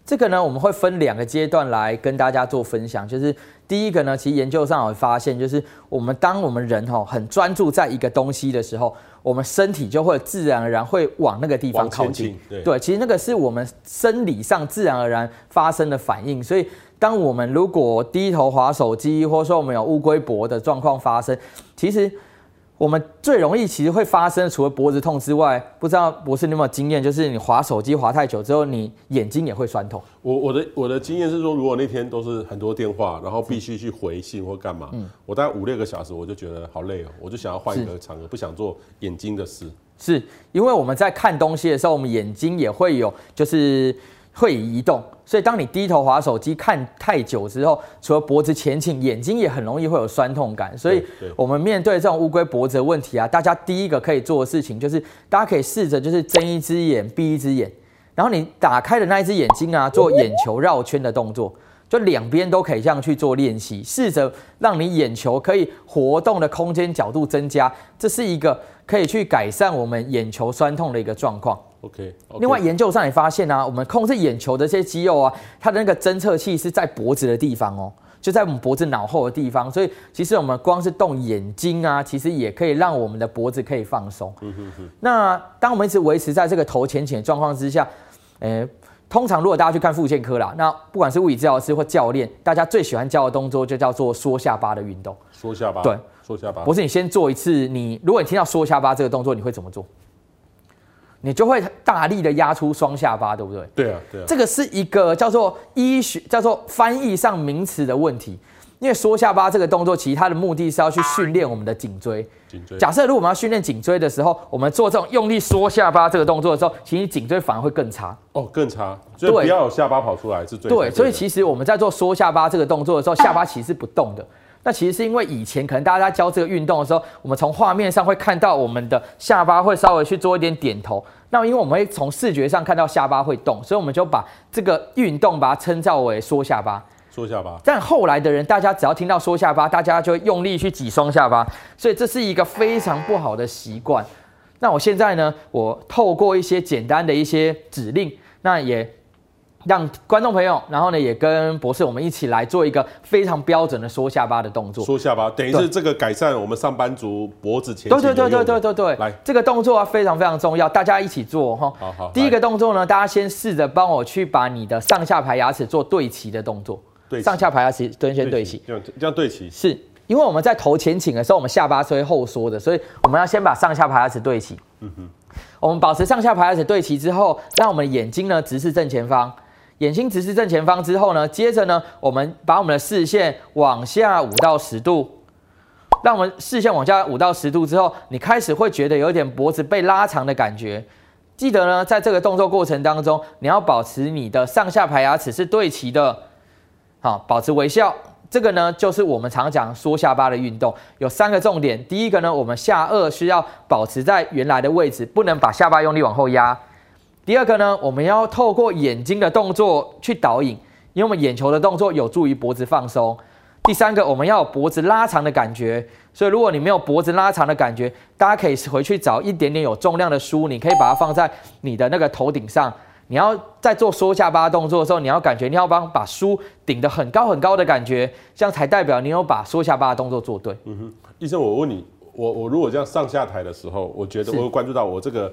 Speaker 2: 这个呢，我们会分两个阶段来跟大家做分享。就是第一个呢，其实研究上有发现，就是我们当我们人哈很专注在一个东西的时候，我们身体就会自然而然会往那个地方靠近。对，对，其实那个是我们生理上自然而然发生的反应，所以。当我们如果低头划手机，或者说我们有乌龟脖的状况发生，其实我们最容易其实会发生，除了脖子痛之外，不知道博士你有没有经验，就是你划手机划太久之后，你眼睛也会酸痛。
Speaker 1: 我我的我的经验是说，如果那天都是很多电话，然后必须去回信或干嘛，嗯，我大概五六个小时，我就觉得好累哦，我就想要换一个场合，不想做眼睛的事。
Speaker 2: 是因为我们在看东西的时候，我们眼睛也会有就是。会移动，所以当你低头滑手机看太久之后，除了脖子前倾，眼睛也很容易会有酸痛感。所以，我们面对这种乌龟脖子的问题啊，大家第一个可以做的事情就是，大家可以试着就是睁一只眼闭一只眼，然后你打开的那一只眼睛啊，做眼球绕圈的动作，就两边都可以这样去做练习，试着让你眼球可以活动的空间角度增加，这是一个可以去改善我们眼球酸痛的一个状况。
Speaker 1: Okay, OK，
Speaker 2: 另外研究上也发现啊，我们控制眼球的这些肌肉啊，它的那个侦测器是在脖子的地方哦，就在我们脖子脑后的地方，所以其实我们光是动眼睛啊，其实也可以让我们的脖子可以放松。嗯哼哼。那当我们一直维持在这个头前倾的状况之下，诶，通常如果大家去看复健科啦，那不管是物理治疗师或教练，大家最喜欢教的动作就叫做缩下巴的运动。
Speaker 1: 缩下巴。
Speaker 2: 对，
Speaker 1: 缩下巴。
Speaker 2: 不是，你先做一次，你如果你听到缩下巴这个动作，你会怎么做？你就会大力的压出双下巴，对不对？
Speaker 1: 对啊，对啊。
Speaker 2: 这个是一个叫做医学、叫做翻译上名词的问题。因为缩下巴这个动作，其实它的目的是要去训练我们的颈椎。颈椎。假设如果我们要训练颈椎的时候，我们做这种用力缩下巴这个动作的时候，其实颈椎反而会更差。
Speaker 1: 哦，更差。所以不要有下巴跑出来是最。
Speaker 2: 对，所以其实我们在做缩下巴这个动作的时候，下巴其实是不动的。那其实是因为以前可能大家在教这个运动的时候，我们从画面上会看到我们的下巴会稍微去做一点点头。那因为我们会从视觉上看到下巴会动，所以我们就把这个运动把它称叫为缩下巴。
Speaker 1: 缩下巴。
Speaker 2: 但后来的人，大家只要听到缩下巴，大家就会用力去挤双下巴，所以这是一个非常不好的习惯。那我现在呢，我透过一些简单的一些指令，那也。让观众朋友，然后呢，也跟博士我们一起来做一个非常标准的缩下巴的动作。
Speaker 1: 缩下巴等于是这个改善我们上班族脖子前倾。
Speaker 2: 对对对对对对对。来，这个动作啊非常非常重要，大家一起做哈。好好。第一个动作呢，大家先试着帮我去把你的上下排牙齿做对齐的动作。对。上下排牙齿蹲先对齐。
Speaker 1: 这样这样对齐。
Speaker 2: 是因为我们在头前倾的时候，我们下巴是会后缩的，所以我们要先把上下排牙齿对齐。嗯哼。我们保持上下排牙齿对齐之后，让我们的眼睛呢直视正前方。眼睛直视正前方之后呢，接着呢，我们把我们的视线往下五到十度，让我们视线往下五到十度之后，你开始会觉得有点脖子被拉长的感觉。记得呢，在这个动作过程当中，你要保持你的上下排牙齿是对齐的，好，保持微笑。这个呢，就是我们常讲缩下巴的运动，有三个重点。第一个呢，我们下颚需要保持在原来的位置，不能把下巴用力往后压。第二个呢，我们要透过眼睛的动作去导引，因为我们眼球的动作有助于脖子放松。第三个，我们要有脖子拉长的感觉，所以如果你没有脖子拉长的感觉，大家可以回去找一点点有重量的书，你可以把它放在你的那个头顶上。你要在做缩下巴动作的时候，你要感觉你要帮把书顶得很高很高的感觉，这样才代表你有把缩下巴的动作做对。
Speaker 1: 嗯哼，医生，我问你，我我如果这样上下台的时候，我觉得我会关注到我这个。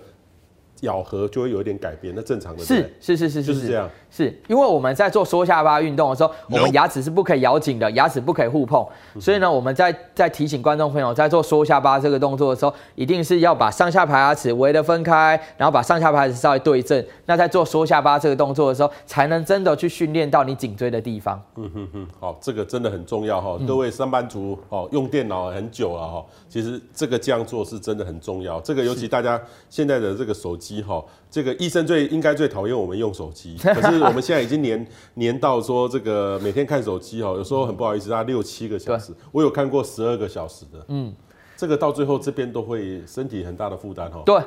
Speaker 1: 咬合就会有一点改变，那正常的
Speaker 2: 是是是是。
Speaker 1: 就是这样，
Speaker 2: 是因为我们在做缩下巴运动的时候，我们牙齿是不可以咬紧的，牙齿不可以互碰，所以呢，我们在在提醒观众朋友，在做缩下巴这个动作的时候，一定是要把上下排牙齿围的分开，然后把上下排牙齿稍微对正，那在做缩下巴这个动作的时候，才能真的去训练到你颈椎的地方。
Speaker 1: 嗯哼哼，好，这个真的很重要哈，各位上班族哦，用电脑很久了哈，其实这个这样做是真的很重要，这个尤其大家现在的这个手机哈。这个医生最应该最讨厌我们用手机，[LAUGHS] 可是我们现在已经黏黏到说这个每天看手机哦，有时候很不好意思，啊六七个小时，我有看过十二个小时的，嗯，这个到最后这边都会身体很大的负担哦。
Speaker 2: 对。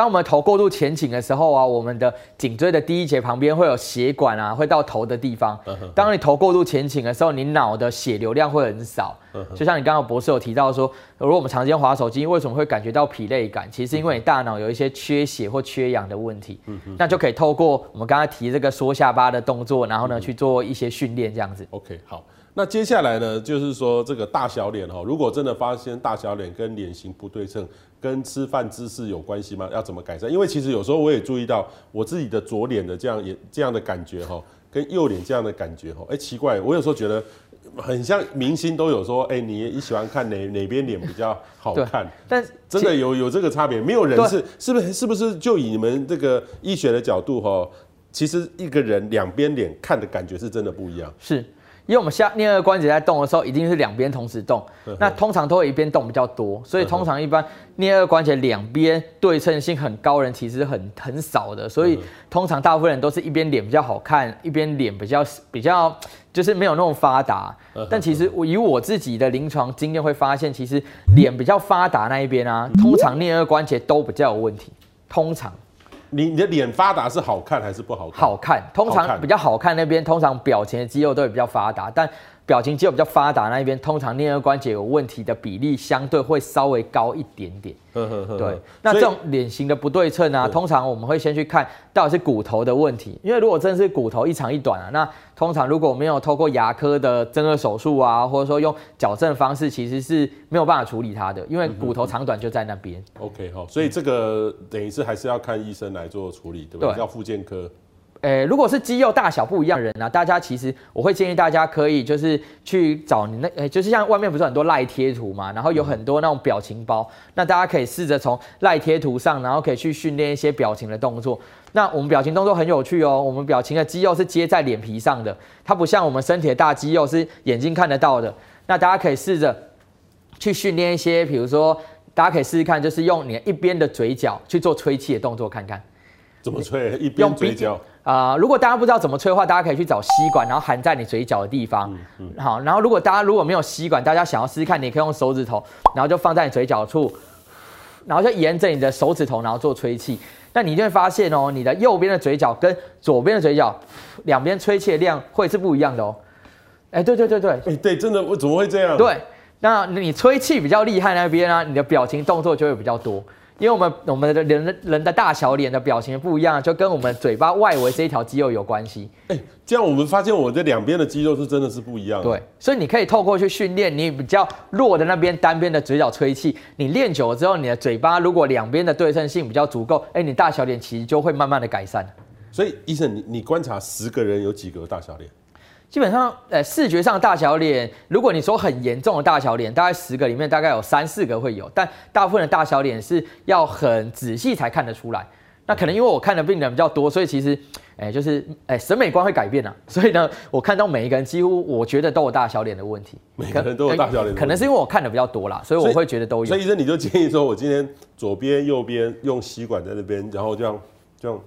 Speaker 2: 当我们头过度前倾的时候啊，我们的颈椎的第一节旁边会有血管啊，会到头的地方。当你头过度前倾的时候，你脑的血流量会很少。就像你刚刚博士有提到说，如果我们长时间滑手机，为什么会感觉到疲累感？其实是因为你大脑有一些缺血或缺氧的问题。那就可以透过我们刚才提这个缩下巴的动作，然后呢去做一些训练，这样子。
Speaker 1: OK，好。那接下来呢，就是说这个大小脸哈，如果真的发现大小脸跟脸型不对称，跟吃饭姿势有关系吗？要怎么改善？因为其实有时候我也注意到我自己的左脸的这样也这样的感觉哈，跟右脸这样的感觉哈，哎，奇怪，我有时候觉得很像明星都有说，哎，你你喜欢看哪哪边脸比较好看？但真的有有这个差别？没有人是是不是是不是就以你们这个医学的角度哈，其实一个人两边脸看的感觉是真的不一样。
Speaker 2: 是。因为我们下颞颌关节在动的时候，一定是两边同时动，那通常都会一边动比较多，所以通常一般颞颌关节两边对称性很高人其实很很少的，所以通常大部分人都是一边脸比较好看，一边脸比较比较就是没有那么发达。但其实我以我自己的临床经验会发现，其实脸比较发达那一边啊，通常颞颌关节都比较有问题，通常。
Speaker 1: 你你的脸发达是好看还是不好看？
Speaker 2: 好看，通常比较好看那边，通常表情的肌肉都会比较发达，但表情肌肉比较发达那一边，通常颞颌关节有问题的比例相对会稍微高一点点。呵呵呵对，那这种脸型的不对称啊，通常我们会先去看到底是骨头的问题，因为如果真的是骨头一长一短啊，那通常如果没有透过牙科的增顎手术啊，或者说用矫正方式，其实是没有办法处理它的，因为骨头长短就在那边。
Speaker 1: OK 好，所以这个等于是还是要看医生来做处理，对不对？要复健科。
Speaker 2: 诶、欸，如果是肌肉大小不一样的人呢、啊，大家其实我会建议大家可以就是去找你那诶、欸，就是像外面不是很多赖贴图嘛，然后有很多那种表情包，那大家可以试着从赖贴图上，然后可以去训练一些表情的动作。那我们表情动作很有趣哦，我们表情的肌肉是接在脸皮上的，它不像我们身体的大肌肉是眼睛看得到的。那大家可以试着去训练一些，比如说大家可以试试看，就是用你一边的嘴角去做吹气的动作，看看
Speaker 1: 怎么吹，一边嘴角。
Speaker 2: 啊、呃，如果大家不知道怎么吹的话，大家可以去找吸管，然后含在你嘴角的地方。嗯嗯、好，然后如果大家如果没有吸管，大家想要试试看，你可以用手指头，然后就放在你嘴角处，然后就沿着你的手指头，然后做吹气。那你就会发现哦，你的右边的嘴角跟左边的嘴角，两边吹气的量会是不一样的哦。哎，对对对对，
Speaker 1: 哎对，真的，我怎么会这样？
Speaker 2: 对，那你吹气比较厉害那边呢，你的表情动作就会比较多。因为我们我们的人人的大小脸的表情不一样，就跟我们嘴巴外围这一条肌肉有关系。
Speaker 1: 哎，这样我们发现我这两边的肌肉是真的是不一样。
Speaker 2: 对，所以你可以透过去训练你比较弱的那边单边的嘴角吹气，你练久了之后，你的嘴巴如果两边的对称性比较足够，哎，你大小脸其实就会慢慢的改善。
Speaker 1: 所以医生，你你观察十个人有几个大小脸？
Speaker 2: 基本上，呃，视觉上大小脸，如果你说很严重的大小脸，大概十个里面大概有三四个会有，但大部分的大小脸是要很仔细才看得出来。那可能因为我看的病人比较多，所以其实，哎、欸，就是，哎、欸，审美观会改变啊。所以呢，我看到每一个人几乎我觉得都有大小脸的问题。
Speaker 1: 每个人都有大小脸、欸，
Speaker 2: 可能是因为我看的比较多啦，所以我会觉得都有。
Speaker 1: 所以医生你就建议说，我今天左边、右边用吸管在那边，然后这样，这样，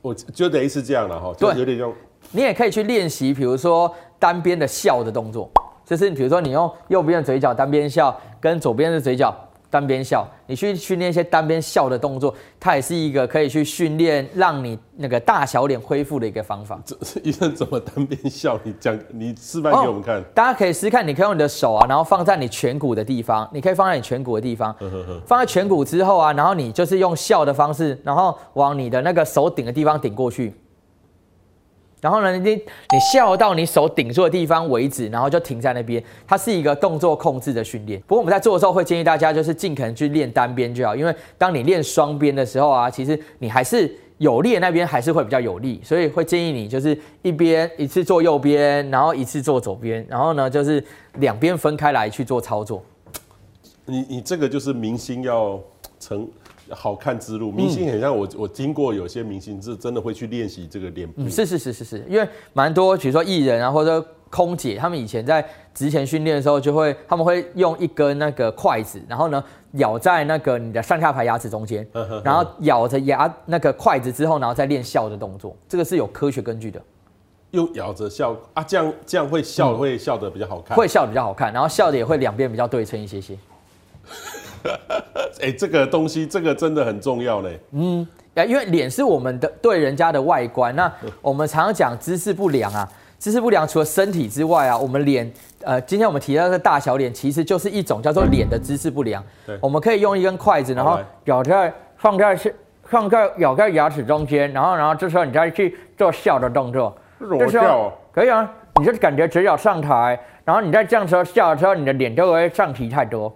Speaker 1: 我就等于是这样了哈，就有点像。
Speaker 2: 你也可以去练习，比如说单边的笑的动作，就是比如说你用右边的嘴角单边笑，跟左边的嘴角单边笑，你去训练一些单边笑的动作，它也是一个可以去训练让你那个大小脸恢复的一个方法。
Speaker 1: 这医生怎么单边笑？你讲，你示范给我们看。哦，
Speaker 2: 大家可以试试看，你可以用你的手啊，然后放在你颧骨的地方，你可以放在你颧骨的地方，呵呵呵放在颧骨之后啊，然后你就是用笑的方式，然后往你的那个手顶的地方顶过去。然后呢，你你笑到你手顶住的地方为止，然后就停在那边。它是一个动作控制的训练。不过我们在做的时候会建议大家就是尽可能去练单边就好，因为当你练双边的时候啊，其实你还是有力的那边还是会比较有力，所以会建议你就是一边一次做右边，然后一次做左边，然后呢就是两边分开来去做操作。
Speaker 1: 你你这个就是明星要成。好看之路，明星很像我，我经过有些明星是真的会去练习这个脸部、嗯。
Speaker 2: 是是是是是，因为蛮多，比如说艺人啊，或者空姐，他们以前在职前训练的时候，就会他们会用一根那个筷子，然后呢咬在那个你的上下排牙齿中间，[LAUGHS] 然后咬着牙那个筷子之后，然后再练笑的动作，这个是有科学根据的。
Speaker 1: 又咬着笑啊，这样这样会笑会笑得比较好看，
Speaker 2: 会笑得比较好看，然后笑的也会两边比较对称一些些。[LAUGHS]
Speaker 1: 哎、欸，这个东西，这个真的很重要嘞。
Speaker 2: 嗯，因为脸是我们的对人家的外观。那我们常常讲姿势不良啊，姿势不良除了身体之外啊，我们脸，呃，今天我们提到的大小脸，其实就是一种叫做脸的姿势不良。对，我们可以用一根筷子，然后咬在放在是放在咬在牙齿中间，然后然后这时候你再去做笑的动作。
Speaker 1: 这时候
Speaker 2: 可以啊，你就感觉嘴角上抬，然后你在这样时候笑的时候，你的脸就会上提太多。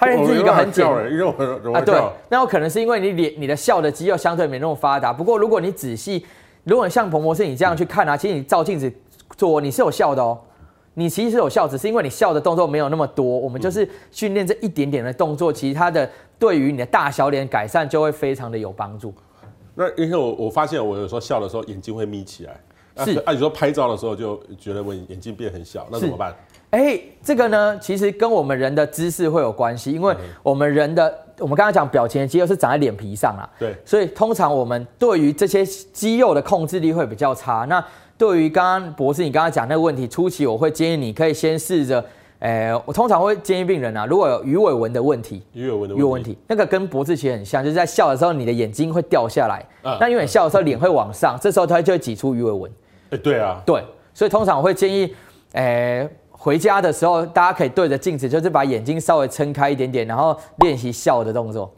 Speaker 2: 哦，它是一个很简单啊，对，那有可能是因为你脸、你的笑的肌肉相对没那么发达。不过如果你仔细，如果你像彭博士你这样去看啊，其实你照镜子做，你是有笑的哦。你其实是有笑，只是因为你笑的动作没有那么多。我们就是训练这一点点的动作，其实它的对于你的大小脸改善就会非常的有帮助。
Speaker 1: 那因为我我发现我有时候笑的时候眼睛会眯起来，是啊，你说拍照的时候就觉得我眼睛变很小，那怎么办？
Speaker 2: 哎、欸，这个呢，其实跟我们人的姿势会有关系，因为我们人的，我们刚刚讲表情的肌肉是长在脸皮上啦，
Speaker 1: 对，
Speaker 2: 所以通常我们对于这些肌肉的控制力会比较差。那对于刚刚博士你刚刚讲那个问题，初期我会建议你可以先试着，哎，我通常会建议病人啊，如果有鱼尾纹的问题，
Speaker 1: 鱼尾纹的
Speaker 2: 鱼尾纹问题，那个跟脖子其实很像，就是在笑的时候你的眼睛会掉下来，啊、那因为你笑的时候脸会往上，这时候它就会挤出鱼尾纹。
Speaker 1: 哎，对啊，
Speaker 2: 对，所以通常我会建议，哎。回家的时候，大家可以对着镜子，就是把眼睛稍微撑开一点点，然后练习笑的动作。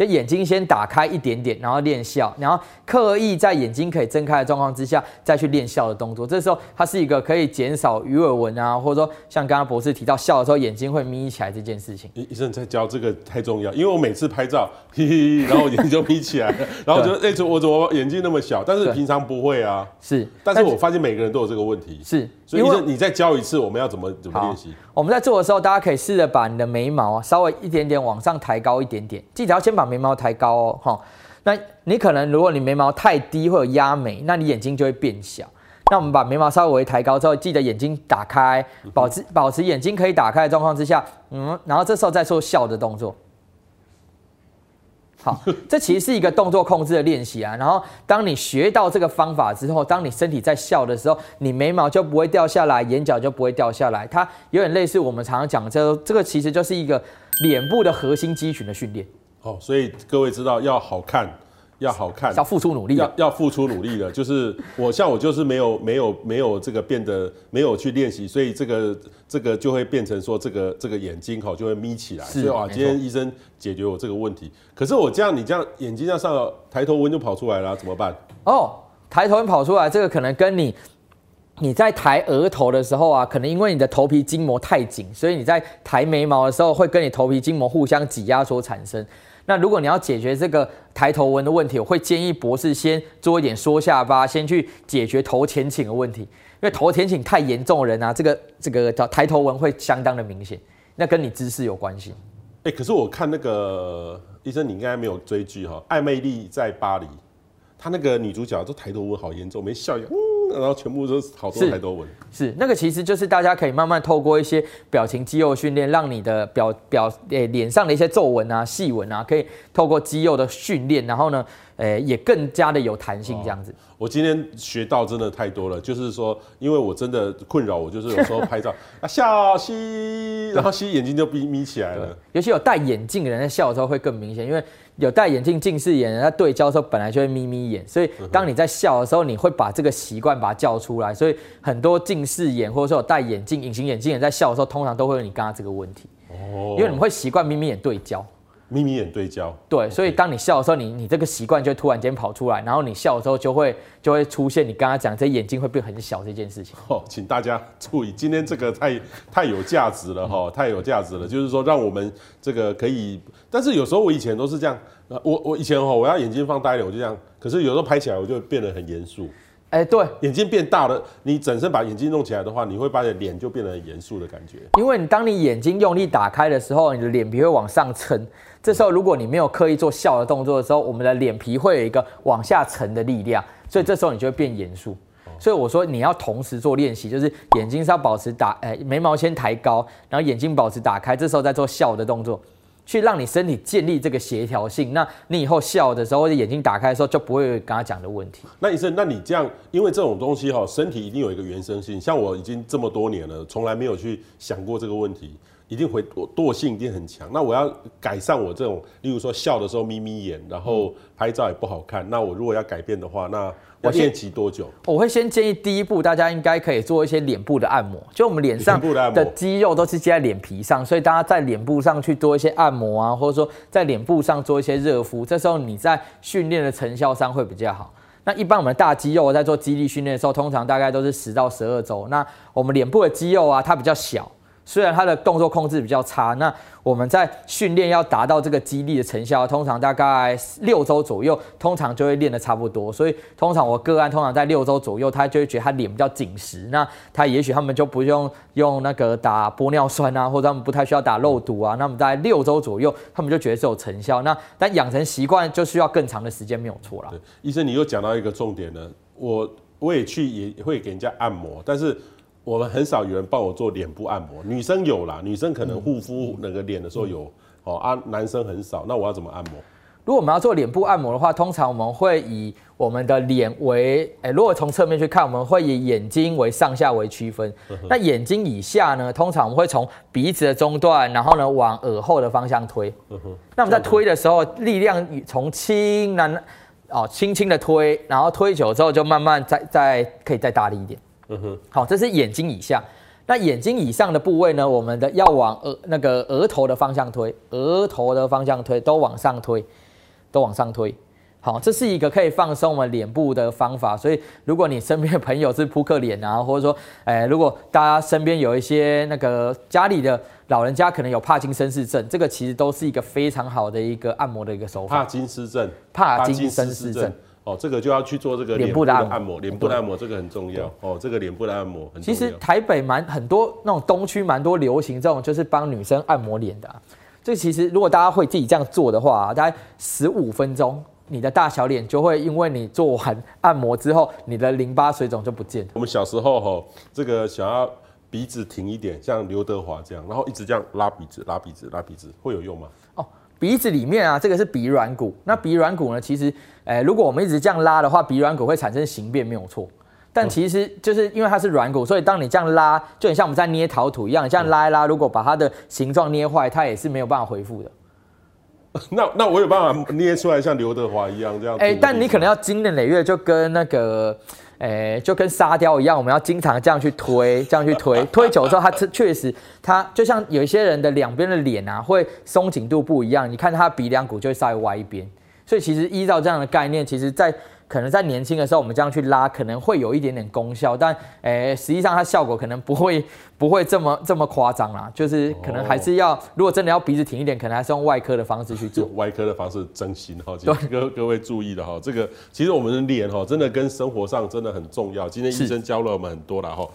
Speaker 2: 就眼睛先打开一点点，然后练笑，然后刻意在眼睛可以睁开的状况之下，再去练笑的动作。这时候它是一个可以减少鱼尾纹啊，或者说像刚刚博士提到笑的时候眼睛会眯起来这件事情。
Speaker 1: 医生在教这个太重要，因为我每次拍照，嘿嘿，然后眼睛就眯起来了，然后就哎，怎我怎么眼睛那么小？但是平常不会啊。是，但是我发现每个人都有这个问题。是，所以你再教一次，我们要怎么怎么练习？
Speaker 2: 我们在做的时候，大家可以试着把你的眉毛啊稍微一点点往上抬高一点点，记得要先把。眉毛抬高哦，哈，那你可能如果你眉毛太低会有压眉，那你眼睛就会变小。那我们把眉毛稍微抬高之后，记得眼睛打开，保持保持眼睛可以打开的状况之下，嗯，然后这时候再做笑的动作。好，这其实是一个动作控制的练习啊。然后当你学到这个方法之后，当你身体在笑的时候，你眉毛就不会掉下来，眼角就不会掉下来。它有点类似我们常常讲，这这个其实就是一个脸部的核心肌群的训练。
Speaker 1: 哦，所以各位知道要好看，要好看，
Speaker 2: 要付出努力，
Speaker 1: 要要付出努力的。就是我像我就是没有没有没有这个变得没有去练习，所以这个这个就会变成说这个这个眼睛哈就会眯起来。所以啊，今天医生解决我这个问题。可是我这样你这样眼睛这样上抬头纹就跑出来了，怎么办？
Speaker 2: 哦，抬头纹跑出来，这个可能跟你你在抬额头的时候啊，可能因为你的头皮筋膜太紧，所以你在抬眉毛的时候会跟你头皮筋膜互相挤压所产生。那如果你要解决这个抬头纹的问题，我会建议博士先做一点缩下巴，先去解决头前倾的问题。因为头前倾太严重的人啊，这个这个叫抬头纹会相当的明显。那跟你姿势有关系。
Speaker 1: 哎，可是我看那个医生，你应该没有追剧哈，《艾蜜莉在巴黎》，他那个女主角都抬头纹好严重，没笑。然后全部都是好多太多纹，
Speaker 2: 是那个其实就是大家可以慢慢透过一些表情肌肉训练，让你的表表诶脸上的一些皱纹啊、细纹啊，可以透过肌肉的训练，然后呢，诶也更加的有弹性这样子。
Speaker 1: 我今天学到真的太多了，就是说，因为我真的困扰我，就是有时候拍照 [LAUGHS] 啊笑嘻，然后嘻眼睛就眯眯起来了，
Speaker 2: 尤其有戴眼镜的人在笑的时候会更明显，因为。有戴眼镜近视眼人，他对焦的时候本来就会眯眯眼，所以当你在笑的时候，你会把这个习惯把它叫出来。所以很多近视眼或者说有戴眼镜、隐形眼镜人在笑的时候，通常都会有你刚刚这个问题。哦，因为你们会习惯眯眯眼对焦，
Speaker 1: 眯眯眼对焦，
Speaker 2: 对，所以当你笑的时候，你你这个习惯就突然间跑出来，然后你笑的时候就会就会出现你刚刚讲这眼睛会变很小这件事情。
Speaker 1: 哦，请大家注意，今天这个太太有价值了哈，太有价值了，就是说让我们这个可以，但是有时候我以前都是这样，我我以前哈，我要眼睛放大一点，我就这样，可是有时候拍起来我就变得很严肃。
Speaker 2: 哎、欸，对，
Speaker 1: 眼睛变大了，你整身把眼睛弄起来的话，你会把你的脸就变得很严肃的感觉。
Speaker 2: 因为你当你眼睛用力打开的时候，你的脸皮会往上撑。这时候如果你没有刻意做笑的动作的时候，我们的脸皮会有一个往下沉的力量，所以这时候你就会变严肃。所以我说你要同时做练习，就是眼睛是要保持打，哎、眉毛先抬高，然后眼睛保持打开，这时候再做笑的动作。去让你身体建立这个协调性，那你以后笑的时候或者眼睛打开的时候就不会有刚刚讲的问题。
Speaker 1: 那医生，那你这样，因为这种东西哈，身体一定有一个原生性。像我已经这么多年了，从来没有去想过这个问题，一定会惰性一定很强。那我要改善我这种，例如说笑的时候眯眯眼，然后拍照也不好看。那我如果要改变的话，那我练习多久？
Speaker 2: 我会先建议第一步，大家应该可以做一些脸部的按摩。就我们脸上的肌肉都是接在脸皮上，所以大家在脸部上去做一些按摩啊，或者说在脸部上做一些热敷，这时候你在训练的成效上会比较好。那一般我们的大肌肉在做肌力训练的时候，通常大概都是十到十二周。那我们脸部的肌肉啊，它比较小。虽然它的动作控制比较差，那我们在训练要达到这个肌力的成效，通常大概六周左右，通常就会练得差不多。所以通常我个案通常在六周左右，他就会觉得他脸比较紧实，那他也许他们就不用用那个打玻尿酸啊，或者他们不太需要打肉毒啊。那么在六周左右，他们就觉得是有成效。那但养成习惯就需要更长的时间，没有错啦。
Speaker 1: 对，医生，你又讲到一个重点呢，我我也去也会给人家按摩，但是。我们很少有人帮我做脸部按摩，女生有啦，女生可能护肤那个脸的时候有，哦啊，男生很少。那我要怎么按摩？
Speaker 2: 如果我们要做脸部按摩的话，通常我们会以我们的脸为，诶、欸，如果从侧面去看，我们会以眼睛为上下为区分。那眼睛以下呢，通常我们会从鼻子的中段，然后呢往耳后的方向推。那我们在推的时候，力量从轻然哦轻轻的推，然后推久之后就慢慢再再可以再大力一点。嗯哼，好，这是眼睛以下，那眼睛以上的部位呢？我们的要往额那个额头的方向推，额头的方向推，都往上推，都往上推。好，这是一个可以放松我们脸部的方法。所以，如果你身边的朋友是扑克脸啊，或者说，哎，如果大家身边有一些那个家里的老人家可能有帕金森氏症，这个其实都是一个非常好的一个按摩的一个手法。
Speaker 1: 帕金斯症，
Speaker 2: 帕金森氏症。
Speaker 1: 哦，这个就要去做这个脸部的按摩，脸部的按摩这个很重要。哦，这个脸部的按摩很重要。
Speaker 2: 其实台北蛮很多那种东区蛮多流行这种，就是帮女生按摩脸的啊。这其实如果大家会自己这样做的话，大概十五分钟，你的大小脸就会因为你做完按摩之后，你的淋巴水肿就不见了。
Speaker 1: 我们小时候哈，这个想要鼻子挺一点，像刘德华这样，然后一直这样拉鼻子、拉鼻子、拉鼻子，会有用吗？
Speaker 2: 哦。鼻子里面啊，这个是鼻软骨。那鼻软骨呢，其实，诶，如果我们一直这样拉的话，鼻软骨会产生形变，没有错。但其实就是因为它是软骨，所以当你这样拉，就很像我们在捏陶土一样，这样拉一拉，如果把它的形状捏坏，它也是没有办法恢复的。[LAUGHS]
Speaker 1: 那那我有办法捏出来像刘德华一样这样？
Speaker 2: 诶，但你可能要经年累月，就跟那个。诶、就跟沙雕一样，我们要经常这样去推，这样去推，推久之后，它确实，它就像有一些人的两边的脸啊，会松紧度不一样。你看他鼻梁骨就会稍微歪一边，所以其实依照这样的概念，其实在。可能在年轻的时候，我们这样去拉，可能会有一点点功效，但诶、欸，实际上它效果可能不会 [LAUGHS] 不会这么这么夸张啦。就是可能还是要，如果真的要鼻子挺一点，可能还是用外科的方式去做。
Speaker 1: 外科的方式真心哈，各各位注意了哈，这个其实我们的脸哈，真的跟生活上真的很重要。今天医生教了我们很多了哈。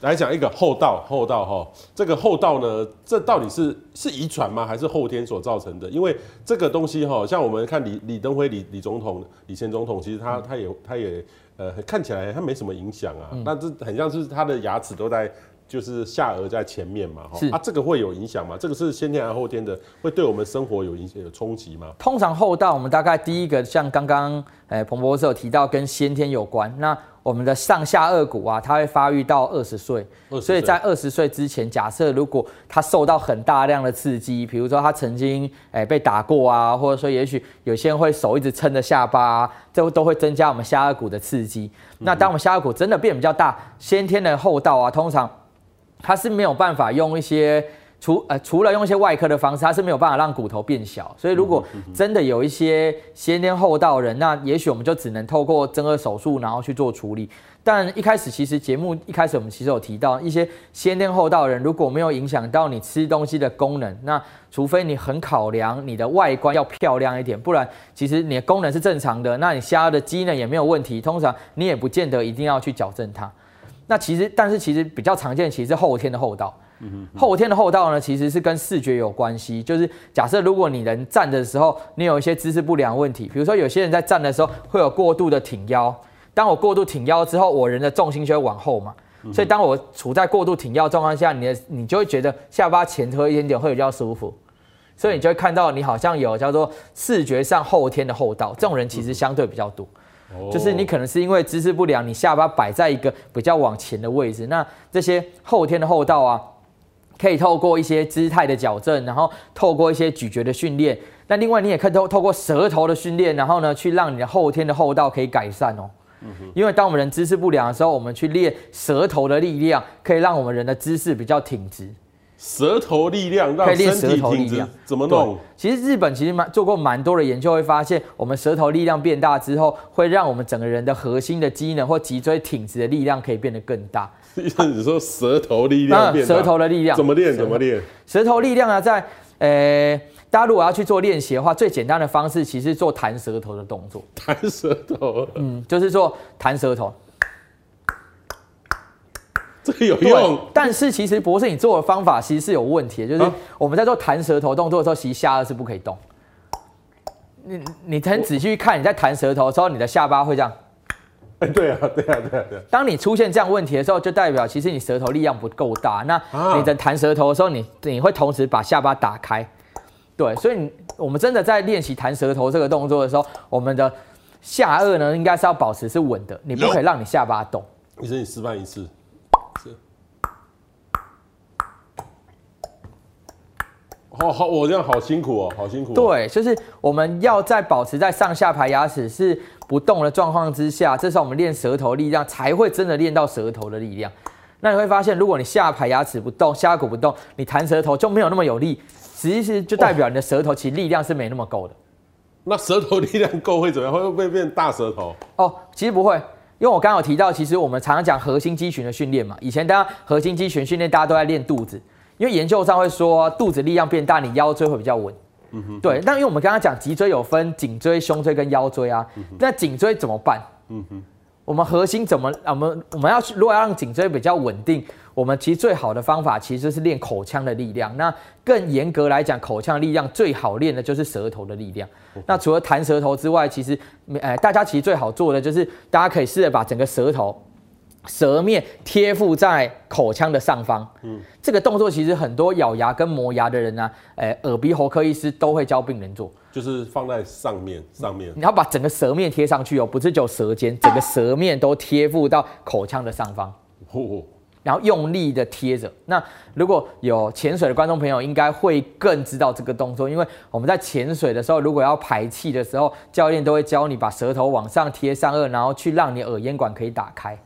Speaker 1: 来讲一个后道，后道哈，这个后道呢，这到底是是遗传吗？还是后天所造成的？因为这个东西哈，像我们看李李登辉李李总统，李前总统，其实他他也他也呃看起来他没什么影响啊，那这很像是他的牙齿都在。就是下颚在前面嘛，哈，啊，这个会有影响吗？这个是先天还是后天的？会对我们生活有影响、有冲击吗？
Speaker 2: 通常后道，我们大概第一个像刚刚，诶，彭博士有提到跟先天有关。那我们的上下颚骨啊，它会发育到二十岁，所以在二十岁之前，假设如果他受到很大量的刺激，比如说他曾经诶被打过啊，或者说也许有些人会手一直撑着下巴，这都会增加我们下颚骨的刺激。那当我们下颚骨真的变比较大，先天的后道啊，通常。它是没有办法用一些除呃除了用一些外科的方式，它是没有办法让骨头变小。所以如果真的有一些先天后道人，那也许我们就只能透过增顎手术，然后去做处理。但一开始其实节目一开始我们其实有提到一些先天后道人，如果没有影响到你吃东西的功能，那除非你很考量你的外观要漂亮一点，不然其实你的功能是正常的，那你下的机能也没有问题，通常你也不见得一定要去矫正它。那其实，但是其实比较常见，其实是后天的后道。嗯哼。后天的后道呢，其实是跟视觉有关系。就是假设如果你人站的时候，你有一些姿势不良问题，比如说有些人在站的时候会有过度的挺腰。当我过度挺腰之后，我人的重心就会往后嘛。所以当我处在过度挺腰状况下，你的你就会觉得下巴前推一点点会比较舒服。所以你就会看到你好像有叫做视觉上后天的后道，这种人其实相对比较多。就是你可能是因为姿势不良，你下巴摆在一个比较往前的位置。那这些后天的后道啊，可以透过一些姿态的矫正，然后透过一些咀嚼的训练。那另外你也可以透透过舌头的训练，然后呢去让你的后天的后道可以改善哦。因为当我们人姿势不良的时候，我们去练舌头的力量，可以让我们人的姿势比较挺直。
Speaker 1: 舌头力量让身体挺直，怎么弄？
Speaker 2: 其实日本其实蛮做过蛮多的研究，会发现我们舌头力量变大之后，会让我们整个人的核心的机能或脊椎挺直的力量可以变得更大。
Speaker 1: 你 [LAUGHS] 说舌头力量变大？
Speaker 2: 舌头的力量
Speaker 1: 怎么练？怎么练？
Speaker 2: 舌头力量啊，在呃，大家如果要去做练习的话，最简单的方式其实是做弹舌头的动作。[LAUGHS]
Speaker 1: 弹舌头，
Speaker 2: 嗯，就是做弹舌头。
Speaker 1: 这个有用，
Speaker 2: 但是其实博士，你做的方法其实是有问题的，就是我们在做弹舌头动作的时候，其实下颚是不可以动。你你很仔细看，你在弹舌头的时候，你的下巴会这样。
Speaker 1: 哎，对啊，对啊，对啊，对啊。
Speaker 2: 当你出现这样问题的时候，就代表其实你舌头力量不够大。那你在弹舌头的时候，你你会同时把下巴打开。对，所以我们真的在练习弹舌头这个动作的时候，我们的下颚呢，应该是要保持是稳的，你不可以让你下巴动。
Speaker 1: 医生，你示范一次。好好，我这样好辛苦哦，好辛苦哦。
Speaker 2: 对，就是我们要在保持在上下排牙齿是不动的状况之下，这时候我们练舌头力量才会真的练到舌头的力量。那你会发现，如果你下排牙齿不动，下顎骨不动，你弹舌头就没有那么有力，其实就代表你的舌头其实力量是没那么够的。
Speaker 1: 那舌头力量够会怎么样？会不会变大舌头？
Speaker 2: 哦，其实不会，因为我刚刚有提到，其实我们常常讲核心肌群的训练嘛。以前大家核心肌群训练，大家都在练肚子。因为研究上会说，肚子力量变大，你腰椎会比较稳。嗯哼。对，但因为我们刚刚讲脊椎有分颈椎、胸椎跟腰椎啊，那颈椎怎么办？嗯哼。我们核心怎么？我们我们要如果要让颈椎比较稳定，我们其实最好的方法其实是练口腔的力量。那更严格来讲，口腔力量最好练的就是舌头的力量。那除了弹舌头之外，其实呃大家其实最好做的就是大家可以试着把整个舌头。舌面贴附在口腔的上方，嗯，这个动作其实很多咬牙跟磨牙的人呢、啊，呃，耳鼻喉科医师都会教病人做，
Speaker 1: 就是放在上面，上面，
Speaker 2: 你要把整个舌面贴上去哦，不是就舌尖，整个舌面都贴附到口腔的上方，哦，然后用力的贴着。那如果有潜水的观众朋友，应该会更知道这个动作，因为我们在潜水的时候，如果要排气的时候，教练都会教你把舌头往上贴上颚，然后去让你耳咽管可以打开。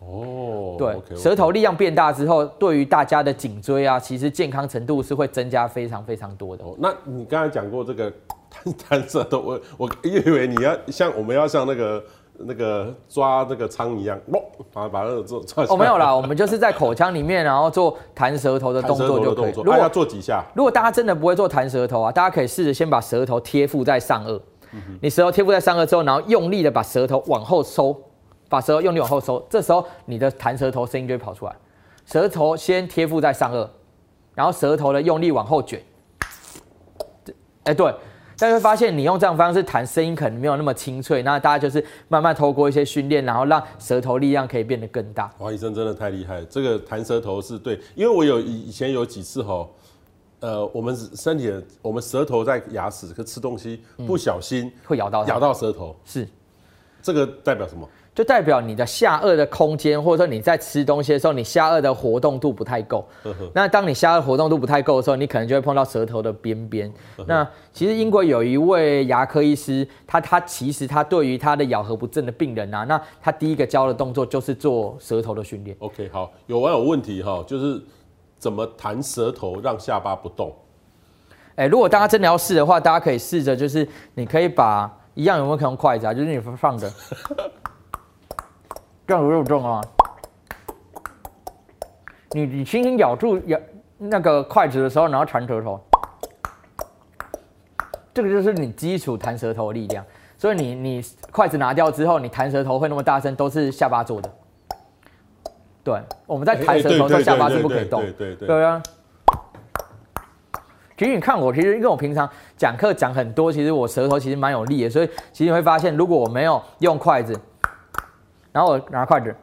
Speaker 2: 哦，对，okay, okay. 舌头力量变大之后，对于大家的颈椎啊，其实健康程度是会增加非常非常多的。
Speaker 1: 哦，那你刚才讲过这个 [LAUGHS] 弹弹舌头，我我以为你要像我们要像那个那个抓那个仓一样，[LAUGHS] 把把那个做抓。
Speaker 2: 哦，没有啦，我们就是在口腔里面，然后做弹舌头的 [LAUGHS] 动作就可以。
Speaker 1: 如果要做几下？
Speaker 2: 如果大家真的不会做弹舌头啊，大家可以试着先把舌头贴附在上颚。嗯、你舌头贴附在上颚之后，然后用力的把舌头往后收。把舌头用力往后收，这时候你的弹舌头声音就会跑出来。舌头先贴附在上颚，然后舌头的用力往后卷。哎，对，大家会发现你用这样方式弹，声音可能没有那么清脆。那大家就是慢慢透过一些训练，然后让舌头力量可以变得更大。
Speaker 1: 王医生真的太厉害了，这个弹舌头是对，因为我有以以前有几次哈，呃，我们身体的我们舌头在牙齿可吃东西不小心、嗯、
Speaker 2: 会咬到
Speaker 1: 咬到舌头，
Speaker 2: 是
Speaker 1: 这个代表什么？
Speaker 2: 就代表你的下颚的空间，或者说你在吃东西的时候，你下颚的活动度不太够。那当你下颚活动度不太够的时候，你可能就会碰到舌头的边边。那其实英国有一位牙科医师，他他其实他对于他的咬合不正的病人啊，那他第一个教的动作就是做舌头的训练。
Speaker 1: OK，好，有网友问题哈，就是怎么弹舌头让下巴不动？
Speaker 2: 哎，如果大家真的要试的话，大家可以试着，就是你可以把一样有没有可能用筷子啊？就是你放着，[LAUGHS] 这样有没有重啊？你你轻轻咬住咬那个筷子的时候，然后弹舌头，这个就是你基础弹舌头的力量。所以你你筷子拿掉之后，你弹舌头会那么大声，都是下巴做的。对，我们在弹舌头的时候，下巴是不可以动。对对对。对啊。其实你看我，其实因为我平常讲课讲很多，其实我舌头其实蛮有力的，所以其实你会发现，如果我没有用筷子，然后我拿筷子，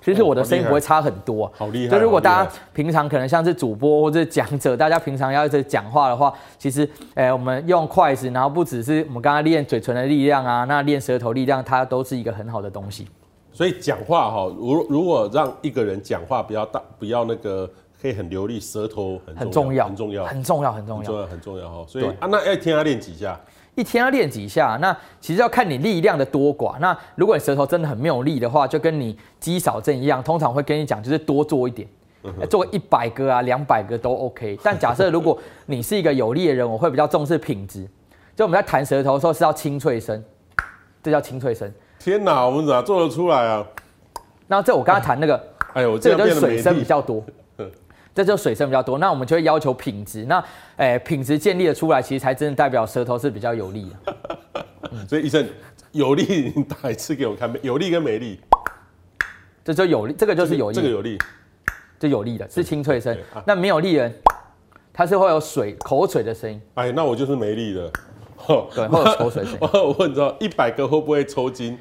Speaker 2: 其实我的声音不会差很多。
Speaker 1: 哦、好厉害！
Speaker 2: 就如果大家平常可能像是主播或者讲者，大家平常要一直讲话的话，其实，哎，我们用筷子，然后不只是我们刚刚练嘴唇的力量啊，那练舌头力量，它都是一个很好的东西。
Speaker 1: 所以讲话哈，如如果让一个人讲话不要大，不要那个。可以很流利，舌头很重要，很重要，
Speaker 2: 很重要，很重要，
Speaker 1: 很重要，很重要哈。所以啊，那要一天要练几下？
Speaker 2: 一天要练几下？那其实要看你力量的多寡。那如果你舌头真的很没有力的话，就跟你肌少症一样，通常会跟你讲，就是多做一点，做一百个啊，两百个都 OK。但假设如果你是一个有力的人，我会比较重视品质。就我们在弹舌头的时候是要清脆声，这叫清脆声。
Speaker 1: 天哪，我们咋做得出来啊？
Speaker 2: 那这我刚才弹那个，
Speaker 1: 哎呦，
Speaker 2: 这个就是水声比较多。这就水声比较多，那我们就会要求品质。那，哎，品质建立的出来，其实才真的代表舌头是比较有力的。[LAUGHS]
Speaker 1: 所以医生，有力你打一次给我看，有力跟没力，
Speaker 2: 这就有力，这个就是有力，
Speaker 1: 这个有力，
Speaker 2: 这有力的是清脆声。那没有力人，它是会有水口水的声音。
Speaker 1: 哎，那我就是没力的。
Speaker 2: 对，会有口水声。[LAUGHS]
Speaker 1: 我问你知道，一百个会不会抽筋？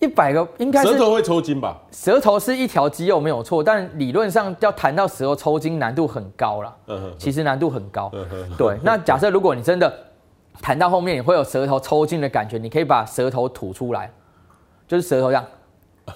Speaker 2: 一百个应该
Speaker 1: 舌头会抽筋吧？
Speaker 2: 舌头是一条肌肉没有错，但理论上要弹到舌头抽筋难度很高了。嗯哼，其实难度很高。嗯哼，对。那假设如果你真的弹到后面，你会有舌头抽筋的感觉，你可以把舌头吐出来，就是舌头这样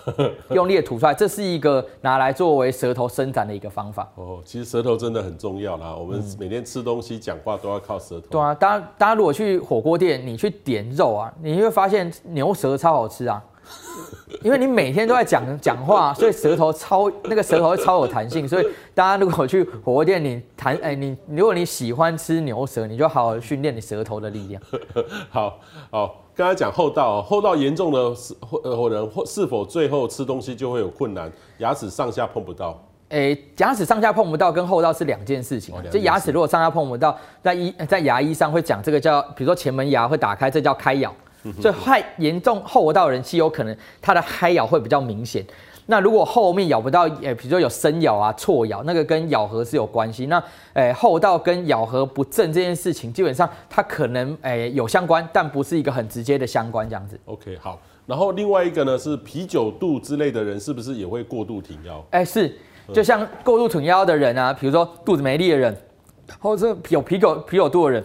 Speaker 2: [LAUGHS] 用力的吐出来，这是一个拿来作为舌头伸展的一个方法。
Speaker 1: 哦，其实舌头真的很重要啦。我们每天吃东西、讲话都要靠舌头。
Speaker 2: 对啊，大家大家如果去火锅店，你去点肉啊，你会发现牛舌超好吃啊。[LAUGHS] 因为你每天都在讲讲话，所以舌头超那个舌头会超有弹性。所以大家如果去火锅店，你弹哎，你如果你喜欢吃牛舌，你就好好训练你舌头的力量。[LAUGHS]
Speaker 1: 好好，刚才讲戽斗，戽斗严重的是或人或是否最后吃东西就会有困难，牙齿上下碰不到。
Speaker 2: 哎，牙齿上下碰不到跟厚道是两件事情。就牙齿如果上下碰不到，在医在牙医上会讲这个叫，比如说前门牙会打开，这叫开咬。所以太严重戽斗人，其实有可能他的嗨咬会比较明显。那如果后面咬不到，诶，比如说有深咬啊、错咬，那个跟咬合是有关系。那诶，后道跟咬合不正这件事情，基本上它可能诶有相关，但不是一个很直接的相关这样子。
Speaker 1: OK，好。然后另外一个呢是啤酒肚之类的人，是不是也会过度挺腰？
Speaker 2: 哎，是，就像过度挺腰的人啊，比如说肚子没力的人，或者是有啤酒啤酒肚的人。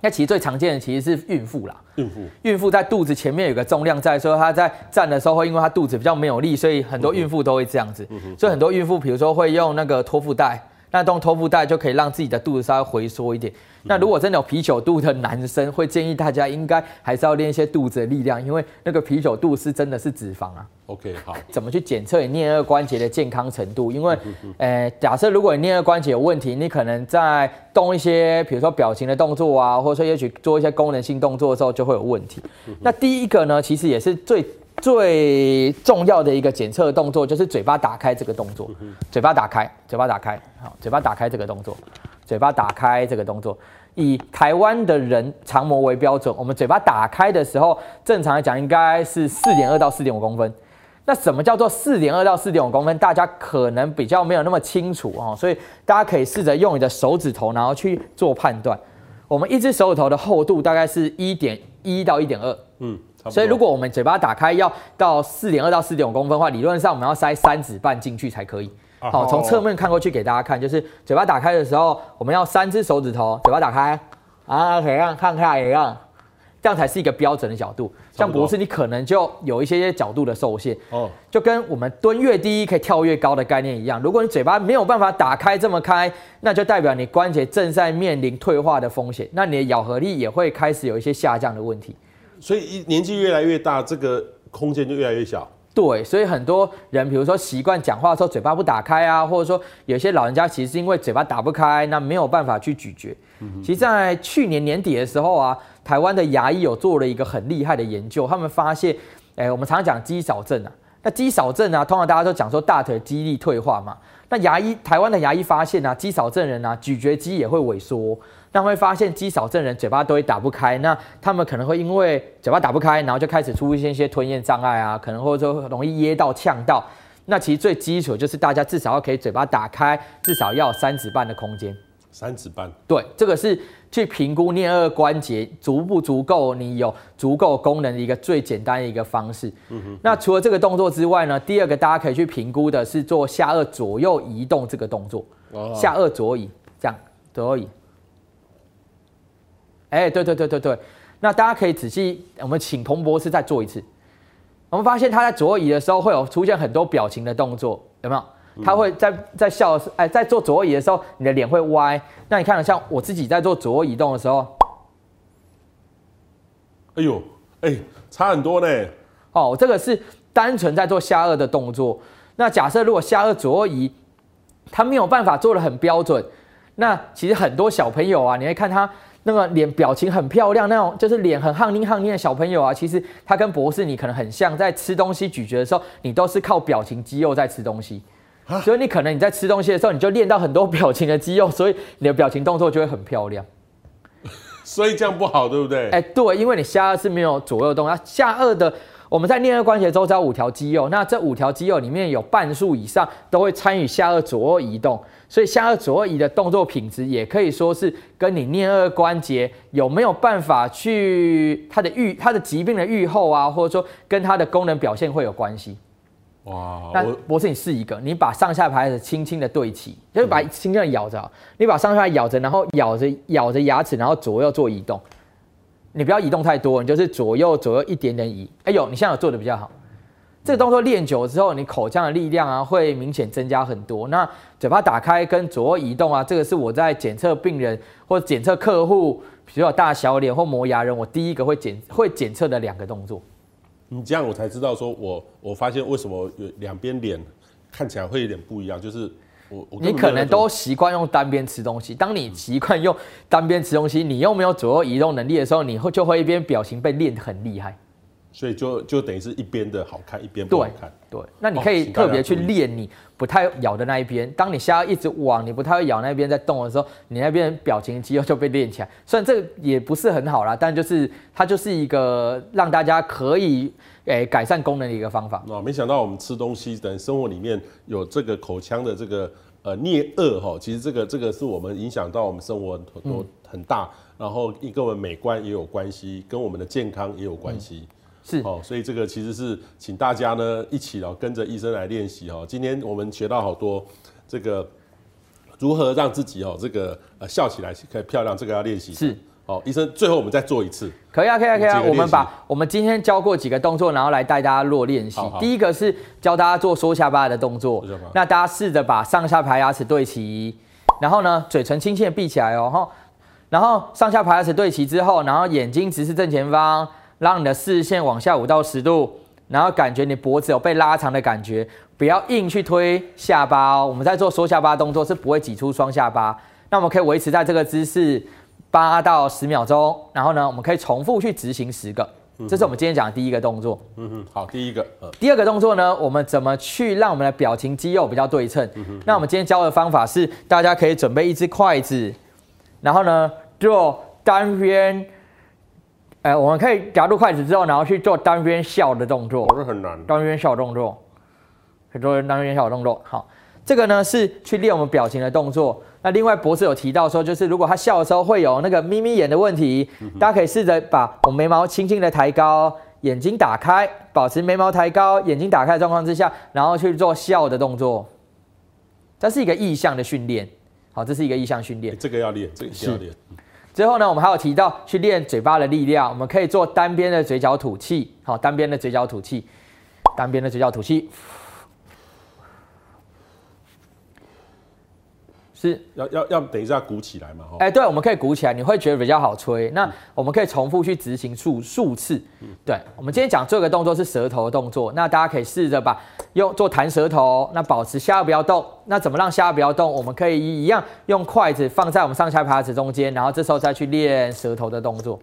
Speaker 2: 那其实最常见的其实是孕妇啦，孕妇，孕妇在肚子前面有个重量在，所以她在站的时候会因为她肚子比较没有力，所以很多孕妇都会这样子，所以很多孕妇比如说会用那个托腹带。那用托腹带就可以让自己的肚子稍微回缩一点。那如果真的有啤酒肚的男生，会建议大家应该还是要练一些肚子的力量，因为那个啤酒肚是真的是脂肪啊。
Speaker 1: OK，好。怎
Speaker 2: 么去检测你颞顎关节的健康程度？因为，呃，假设如果你颞顎关节有问题，你可能在动一些，比如说表情的动作啊，或者说也许做一些功能性动作的时候就会有问题。那第一个呢，其实也是最。最重要的一个检测动作就是嘴巴打开这个动作，嘴巴打开，嘴巴打开，好，嘴巴打开这个动作，嘴巴打开这个动作。以台湾的人长模为标准，我们嘴巴打开的时候，正常来讲应该是四点二到四点五公分。那什么叫做四点二到四点五公分？大家可能比较没有那么清楚哦，所以大家可以试着用你的手指头，然后去做判断。我们一只手指头的厚度大概是一点一到一点二，嗯。所以，如果我们嘴巴打开要到四点二到四点五公分的话，理论上我们要塞三指半进去才可以。好，从侧面看过去给大家看，就是嘴巴打开的时候，我们要三只手指头，嘴巴打开啊，可以让看看一样，这样才是一个标准的角度。像博士，你可能就有一些些角度的受限。哦，就跟我们蹲越低可以跳越高的概念一样。如果你嘴巴没有办法打开这么开，那就代表你关节正在面临退化的风险，那你的咬合力也会开始有一些下降的问题。
Speaker 1: 所以，一年纪越来越大，这个空间就越来越小。
Speaker 2: 对，所以很多人，比如说习惯讲话的时候嘴巴不打开啊，或者说有些老人家其实是因为嘴巴打不开，那没有办法去咀嚼。其实，在去年年底的时候啊，台湾的牙医有做了一个很厉害的研究，他们发现，哎，我们常常讲肌少症啊，那肌少症啊，通常大家都讲说大腿肌力退化嘛，那牙医台湾的牙医发现啊，肌少症人啊，咀嚼肌也会萎缩。那会发现肌少症人嘴巴都会打不开，那他们可能会因为嘴巴打不开，然后就开始出现一些吞咽障碍啊，可能或者说容易噎到、呛到。那其实最基础就是大家至少要可以嘴巴打开，至少要三指半的空间。
Speaker 1: 三指半。
Speaker 2: 对，这个是去评估颞顎关节足不足够，你有足够功能的一个最简单的一个方式。嗯哼。那除了这个动作之外呢，第二个大家可以去评估的是做下颚左右移动这个动作。哦。下颚左移，这样左右移。哎，对对对对对，那大家可以仔细，我们请彭博士再做一次。我们发现他在左右移的时候会有出现很多表情的动作，有没有？他会在在笑的时候，哎，在做左右移的时候，你的脸会歪。那你看，像我自己在做左右移动的时候，
Speaker 1: 哎呦，哎，差很多呢。
Speaker 2: 哦，这个是单纯在做下颚的动作。那假设如果下颚左右移，他没有办法做的很标准，那其实很多小朋友啊，你会看他。那个脸表情很漂亮，那种就是脸很憨捏憨捏的小朋友啊，其实他跟博士你可能很像，在吃东西咀嚼的时候，你都是靠表情肌肉在吃东西，所以你可能你在吃东西的时候，你就练到很多表情的肌肉，所以你的表情动作就会很漂亮。
Speaker 1: 所以这样不好，对不对？
Speaker 2: 哎，对，因为你下颚是没有左右动，那下颚的我们在颞顎关节周遭五条肌肉，那这五条肌肉里面有半数以上都会参与下颚左右移动。所以下颚左右移的动作品质也可以说是跟你颞颌关节有没有办法去它的预它的疾病的预后啊，或者说跟它的功能表现会有关系。哇！那博士，你试一个，你把上下排的轻轻的对齐，就是把轻轻的咬着，你把上下咬着，然后咬着咬着牙齿，然后左右做移动。你不要移动太多，你就是左右左右一点点移。哎呦，你现在有做的比较好。这个动作练久了之后，你口腔的力量啊会明显增加很多。那嘴巴打开跟左右移动啊，这个是我在检测病人或者检测客户，比如说大小脸或磨牙人，我第一个会检会检测的两个动作。
Speaker 1: 你这样我才知道，说我我发现为什么有两边脸看起来会有点不一样，就是我，我
Speaker 2: 你可能都习惯用单边吃东西。当你习惯用单边吃东西，你又没有左右移动能力的时候，你会就会一边表情被练得很厉害。
Speaker 1: 所以就就等于是一边的好看，一边不好看。
Speaker 2: 对，对，那你可以特别去练你不太咬的那一边。当你下顎一直往你不太会咬那边在动的时候，你那边表情肌肉就被练起来。虽然这个也不是很好啦，但就是它就是一个让大家可以诶、欸、改善功能的一个方法。
Speaker 1: 哦，没想到我们吃东西等生活里面有这个口腔的这个呃颞顎哈，其实这个这个是我们影响到我们生活很多很大，嗯、然后跟我们美观也有关系，跟我们的健康也有关系。嗯
Speaker 2: 是
Speaker 1: 哦，所以这个其实是请大家呢一起哦跟着医生来练习哦。今天我们学到好多这个如何让自己哦这个呃笑起来可以漂亮，这个要练习。
Speaker 2: 是
Speaker 1: 哦，医生最后我们再做一次。
Speaker 2: 可以啊，可以啊，可以啊。我们把我们今天教过几个动作，然后来带大家做练习。第一个是教大家做缩下巴的动作，那大家试着把上下排牙齿对齐，然后呢嘴唇轻轻的闭起来哦，然后上下排牙齿对齐之后，然后眼睛直视正前方。让你的视线往下五到十度，然后感觉你脖子有被拉长的感觉，不要硬去推下巴哦。我们在做缩下巴动作是不会挤出双下巴。那我们可以维持在这个姿势八到十秒钟，然后呢，我们可以重复去执行十个。这是我们今天讲的第一个动作。
Speaker 1: 嗯哼，好，第一个。
Speaker 2: 第二个动作呢，我们怎么去让我们的表情肌肉比较对称？那我们今天教的方法是，大家可以准备一只筷子，然后呢，做单边。哎，我们可以夹住筷子之后，然后去做单边笑的动作。
Speaker 1: 不是很难。
Speaker 2: 单边笑动作，可以做单边笑动作。好，这个呢是去练我们表情的动作。那另外博士有提到说，就是如果他笑的时候会有那个眯眯眼的问题，嗯、大家可以试着把我眉毛轻轻的抬高，眼睛打开，保持眉毛抬高，眼睛打开的状况之下，然后去做笑的动作。这是一个意向的训练。好，这是一个意向训练。
Speaker 1: 这个要练，这个要练。
Speaker 2: 最后呢，我们还有提到去练嘴巴的力量，我们可以做单边的嘴角吐气，好，单边的嘴角吐气，单边的嘴角吐气，是
Speaker 1: 要要要等一下鼓起来嘛？
Speaker 2: 哎、欸，对，我们可以鼓起来，你会觉得比较好吹。那我们可以重复去执行数数次。对，我们今天讲这个动作是舌头的动作，那大家可以试着把用做弹舌头，那保持下颚不要动。那怎么让下颚不要动？我们可以一样用筷子放在我们上下排牙齿中间，然后这时候再去练舌头的动作。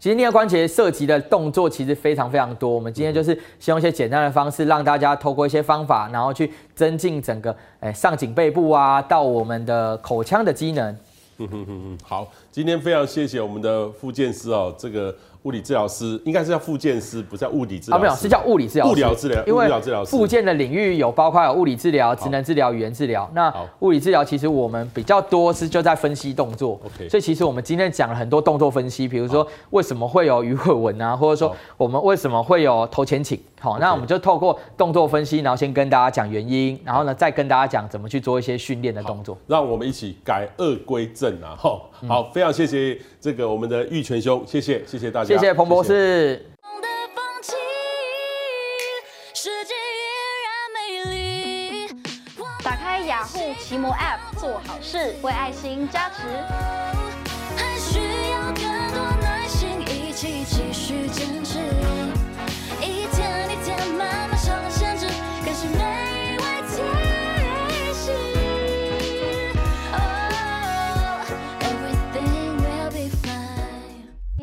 Speaker 2: 其实颞颌关节涉及的动作其实非常非常多，我们今天就是先用一些简单的方式，让大家透过一些方法，然后去增进整个诶上颈背部啊，到我们的口腔的机能。
Speaker 1: 嗯哼哼哼，好，今天非常谢谢我们的复健师哦，这个。物理治疗师应该是叫复健师，不是叫物理治疗师。啊，
Speaker 2: 没有，是叫物理治疗师。
Speaker 1: 物理治疗，
Speaker 2: 因为复健的领域有包括有物理治疗、职能治疗、语言治疗。那物理治疗其实我们比较多是就在分析动作。OK。所以其实我们今天讲了很多动作分析，比如说为什么会有鱼尾纹啊，或者说我们为什么会有头前倾。好，那我们就透过动作分析，然后先跟大家讲原因，然后呢再跟大家讲怎么去做一些训练的动作。
Speaker 1: 让我们一起改恶归正啊！好，好，非常谢谢这个我们的玉泉兄，谢谢，谢谢大家。
Speaker 2: 谢谢彭博士。
Speaker 3: 打开雅虎奇摩 App 做好事，为爱心加持。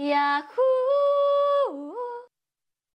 Speaker 3: 雅。